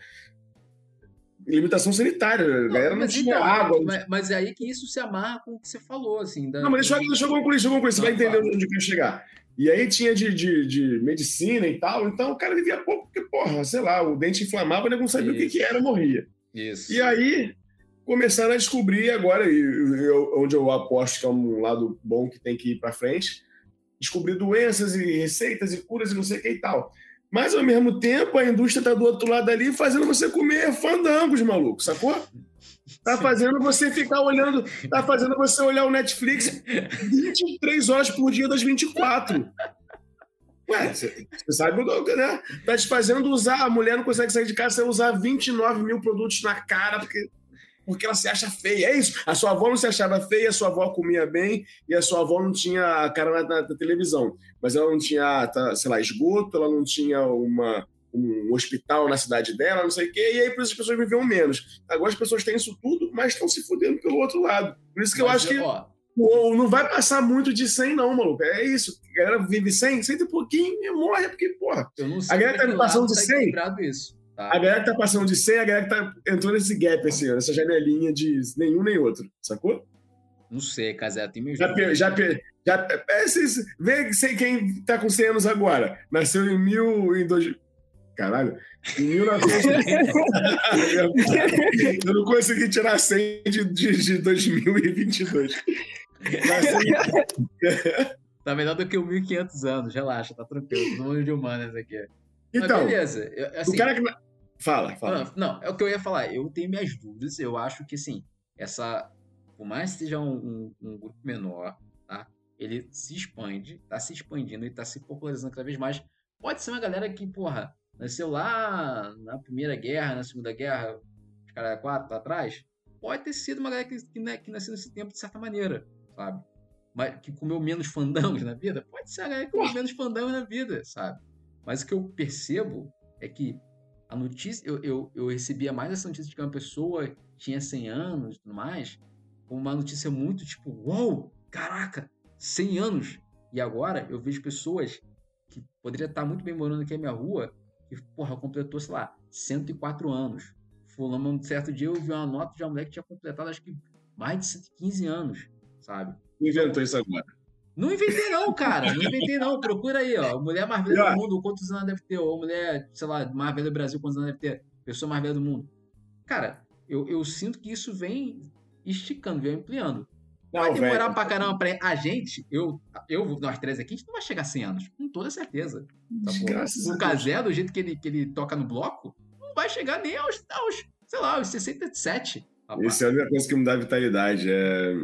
Limitação sanitária, a galera não, mas, tinha então, água. não mas, mas é aí que isso se amarra com o que você falou, assim. Da, Não, mas deixa eu, deixa eu concluir, deixa eu concluir, você Não, vai entender fala. onde eu quero chegar. E aí tinha de, de, de medicina e tal, então o cara vivia pouco, porque, porra, sei lá, o dente inflamava, ele não sabia o que, Isso. que era, morria. Isso. E aí começaram a descobrir agora, e eu- onde eu aposto que é um lado bom que tem que ir para frente, descobrir doenças e receitas e curas e não sei o que e tal. Mas ao mesmo tempo a indústria tá do outro lado ali fazendo você comer fandangos, maluco, sacou? Tá fazendo você ficar olhando, tá fazendo você olhar o Netflix 23 horas por dia das 24. Ué, você você sabe, o que, né? Tá te fazendo usar, a mulher não consegue sair de casa sem usar 29 mil produtos na cara, porque, porque ela se acha feia. É isso. A sua avó não se achava feia, a sua avó comia bem e a sua avó não tinha cara na, na- televisão. Mas ela não tinha, tá, sei lá, esgoto, ela não tinha uma, um hospital na cidade dela, não sei o quê, e aí por isso as pessoas viviam menos. Agora as pessoas têm isso tudo, mas estão se fudendo pelo outro lado. Por isso que eu Mas, acho que ó, Pô, não vai passar muito de 100, não, maluco. É isso. A galera vive 100, 100 e pouquinho e morre, porque, porra. eu não sei A galera tá que passando de tá 100? equilibrado isso. Tá? A galera que tá passando de 100, a galera que tá entrou nesse gap, assim, ó, nessa janelinha de nenhum nem outro, sacou? Não sei, Casé, tem meus Já, pe- já, pe- já é, esses- vê sei quem tá com 100 anos agora. Nasceu em mil. Em dois, caralho. Em 1900. Eu não consegui tirar 100 de, de, de 2022. Nasceu Tá melhor do que o 1500 anos, relaxa, tá tranquilo. Todo mundo de humanas aqui. Mas Então, beleza. eu- assim, o cara que. Fala, fala. Não, não, é o que eu ia falar. Eu tenho minhas dúvidas. Eu acho que, assim, essa. Por mais que seja um, um- um grupo menor, tá? Ele se expande, tá se expandindo e tá se popularizando cada vez mais. Pode ser uma galera que, porra, nasceu lá na Primeira Guerra, na Segunda Guerra, os caras quatro lá atrás. Pode ter sido uma galera que, que, né, que nasceu nesse tempo de certa maneira, sabe? Mas que comeu menos fandangos na vida. Pode ser a galera que comeu menos fandangos na vida, sabe? Mas o que eu percebo é que a notícia, eu, eu, eu recebia mais essa notícia de que uma pessoa tinha 100 anos e tudo mais, como uma notícia muito tipo, uou, caraca, 100 anos. E agora eu vejo pessoas que poderiam estar muito bem morando aqui na minha rua, que, porra, completou, sei lá, 104 anos. Fulano, um certo dia eu vi uma nota de uma mulher que tinha completado, acho que mais de 115 anos, sabe? Inventou isso agora. Não inventei não, cara. Não inventei não. Procura aí, ó. Mulher mais velha do mundo, quantos anos ela deve ter? Ou mulher, sei lá, mais velha do Brasil, quantos anos ela deve ter? Pessoa mais velha do mundo. Cara, eu, eu sinto que isso vem esticando, vem ampliando. Vai Não, demorar velho. pra caramba pra a gente, eu, eu, nós três aqui, a gente não vai chegar a 100 anos. Com toda certeza. Tá o. Casé, do jeito que ele, que ele toca no bloco, não vai chegar nem aos, aos sei lá, aos 67. Rapaz. Isso é a única coisa que me dá vitalidade, é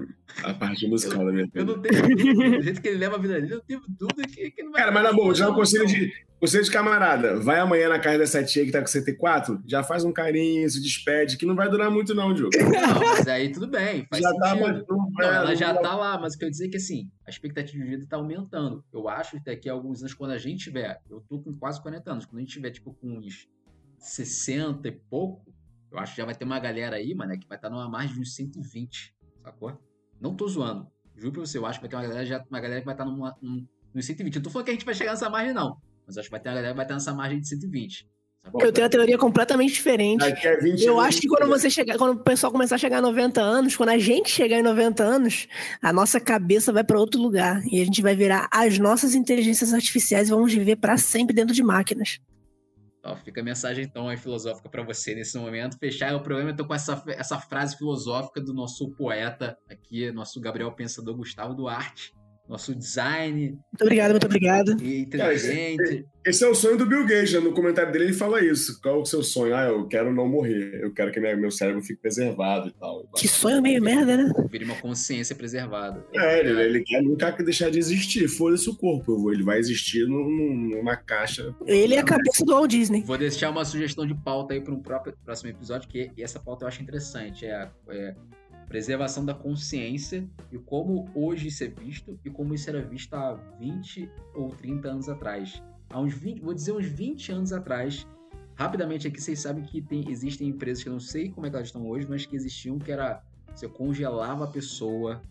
a parte musical da minha Eu vida. não tenho dúvida. Do jeito que ele leva a vida dele, eu tenho dúvida que, que não vai Cara, mas na boa, já um conselho de, conselho de camarada. Vai amanhã na casa dessa tia que tá com 74, já faz um carinho, se despede, que não vai durar muito não, Diogo. Não, mas aí tudo bem, já tá, mas não, ela já tá lá, mas o que eu dizer é que assim, a expectativa de vida tá aumentando. Eu acho que daqui a alguns anos, quando a gente tiver, eu tô com quase 40 anos, quando a gente tiver, tipo, com uns 60 e pouco, eu acho que já vai ter uma galera aí, mano, que vai estar numa margem de uns 120, sacou? Não tô zoando. Juro pra você, eu acho que vai ter uma galera, já, uma galera que vai estar numa, num, nos 120. Eu não tô falando que a gente vai chegar nessa margem, não. Mas eu acho que vai ter uma galera que vai estar nessa margem de 120. Sacou? Eu tenho uma teoria completamente diferente. Daqui a 20 Eu anos, acho que quando você chegar, quando o pessoal começar a chegar a 90 anos, quando a gente chegar em 90 anos, a nossa cabeça vai para outro lugar e a gente vai virar as nossas inteligências artificiais e vamos viver para sempre dentro de máquinas. Ó, fica a mensagem então aí filosófica pra você nesse momento. Fechar o programa, eu tô com essa, essa frase filosófica do nosso poeta aqui, nosso Gabriel Pensador Gustavo Duarte, nosso design Muito obrigado, muito obrigado. e inteligente. Esse é o sonho do Bill Gates, né? no comentário dele ele fala isso. Qual é o seu sonho? Ah, eu quero não morrer, eu quero que minha- meu cérebro fique preservado e tal. Que sonho meio merda, né? Vire uma consciência preservada. É, ele, ele quer nunca deixar de existir, foda-se o corpo, ele vai existir num- num- numa caixa. Ele é a cabeça do Walt Disney. Vou deixar uma sugestão de pauta aí para um próprio- próximo episódio, que e essa pauta eu acho interessante. É a é preservação da consciência e como hoje isso é visto e como isso era visto há 20 ou 30 anos atrás. Há uns 20, vou dizer uns 20 anos atrás, rapidamente aqui, vocês sabem que tem, existem empresas que eu não sei como é que elas estão hoje, mas que existiam que era você congelava a pessoa,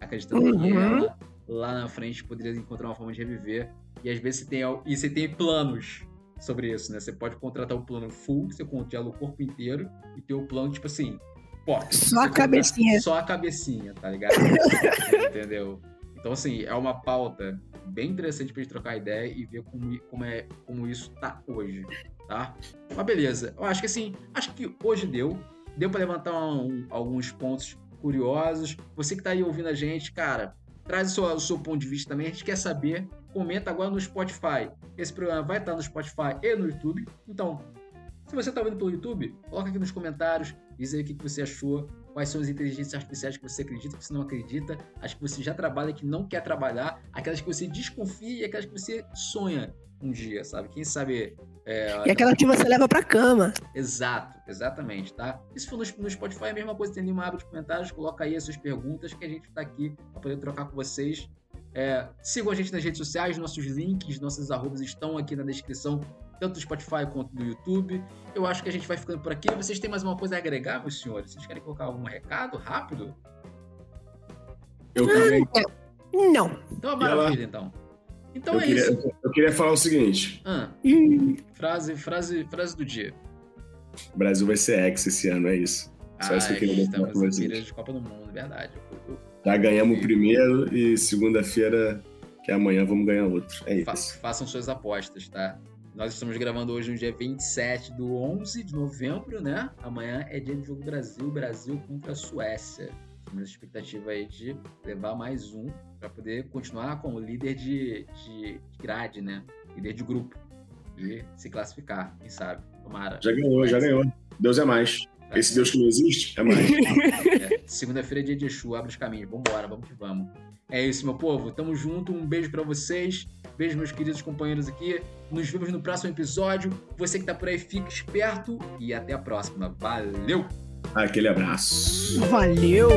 acreditando Uhum. que ela lá na frente poderia encontrar uma forma de reviver. E às vezes você tem, e você tem planos sobre isso, né? Você pode contratar o plano full, que você congela o corpo inteiro, e ter o plano, tipo assim, pô, Só a cabecinha. Só a cabecinha, tá ligado? Entendeu? Então, assim, é uma pauta bem interessante pra gente trocar ideia e ver como, como, é, como isso tá hoje, tá? Mas beleza, eu acho que assim, acho que hoje deu. Deu pra levantar um- alguns pontos curiosos. Você que tá aí ouvindo a gente, cara, traz o seu, o seu ponto de vista também. A gente quer saber. Comenta agora no Spotify. Esse programa vai estar no Spotify e no YouTube. Então, se você está ouvindo pelo YouTube, coloca aqui nos comentários, diz aí o que que você achou, quais são as inteligências artificiais que você acredita, que você não acredita, as que você já trabalha, que não quer trabalhar, aquelas que você desconfia e aquelas que você sonha um dia, sabe? Quem sabe. é, E aquela que você leva pra cama. Exato, exatamente, tá? E se for no, Spotify, é a mesma coisa, tem ali uma aba de comentários, coloca aí as suas perguntas que a gente tá aqui para poder trocar com vocês. É, sigam a gente nas redes sociais, nossos links, nossas arrobas estão aqui na descrição, tanto do Spotify quanto do YouTube. Eu acho que a gente vai ficando por aqui. Vocês têm mais uma coisa a agregar, meus senhores? Vocês querem colocar algum recado rápido? Eu queria, Não. Então, ela- maravilha, então. Então eu, é queria, isso. eu queria falar o seguinte: Ah, frase, frase, frase do dia. o Brasil vai ser ex esse ano, é isso. Só isso que eu queria vocês. de Copa do Mundo, verdade. Eu- eu- Já ganhamos o primeiro e segunda-feira, que é amanhã, vamos ganhar outro. É Fa- isso. façam suas apostas, tá? Nós estamos gravando hoje no dia 27 do 11 de novembro, né? Amanhã é dia de jogo Brasil, Brasil contra a Suécia. Temos a expectativa aí de levar mais um para poder continuar como líder de, de grade, né? Líder de grupo. E se classificar, quem sabe? Tomara. Já ganhou, já ganhou. Deus é mais. Esse Deus que não existe é mais. É, Segunda-feira é dia de Exu, abre os caminhos. Vambora, vamos que vamos. É isso, meu povo. Tamo junto. Um beijo pra vocês. Beijo, meus queridos companheiros aqui. Nos vemos no próximo episódio. Você que tá por aí, fique esperto e até a próxima. Valeu! Aquele abraço. valeu.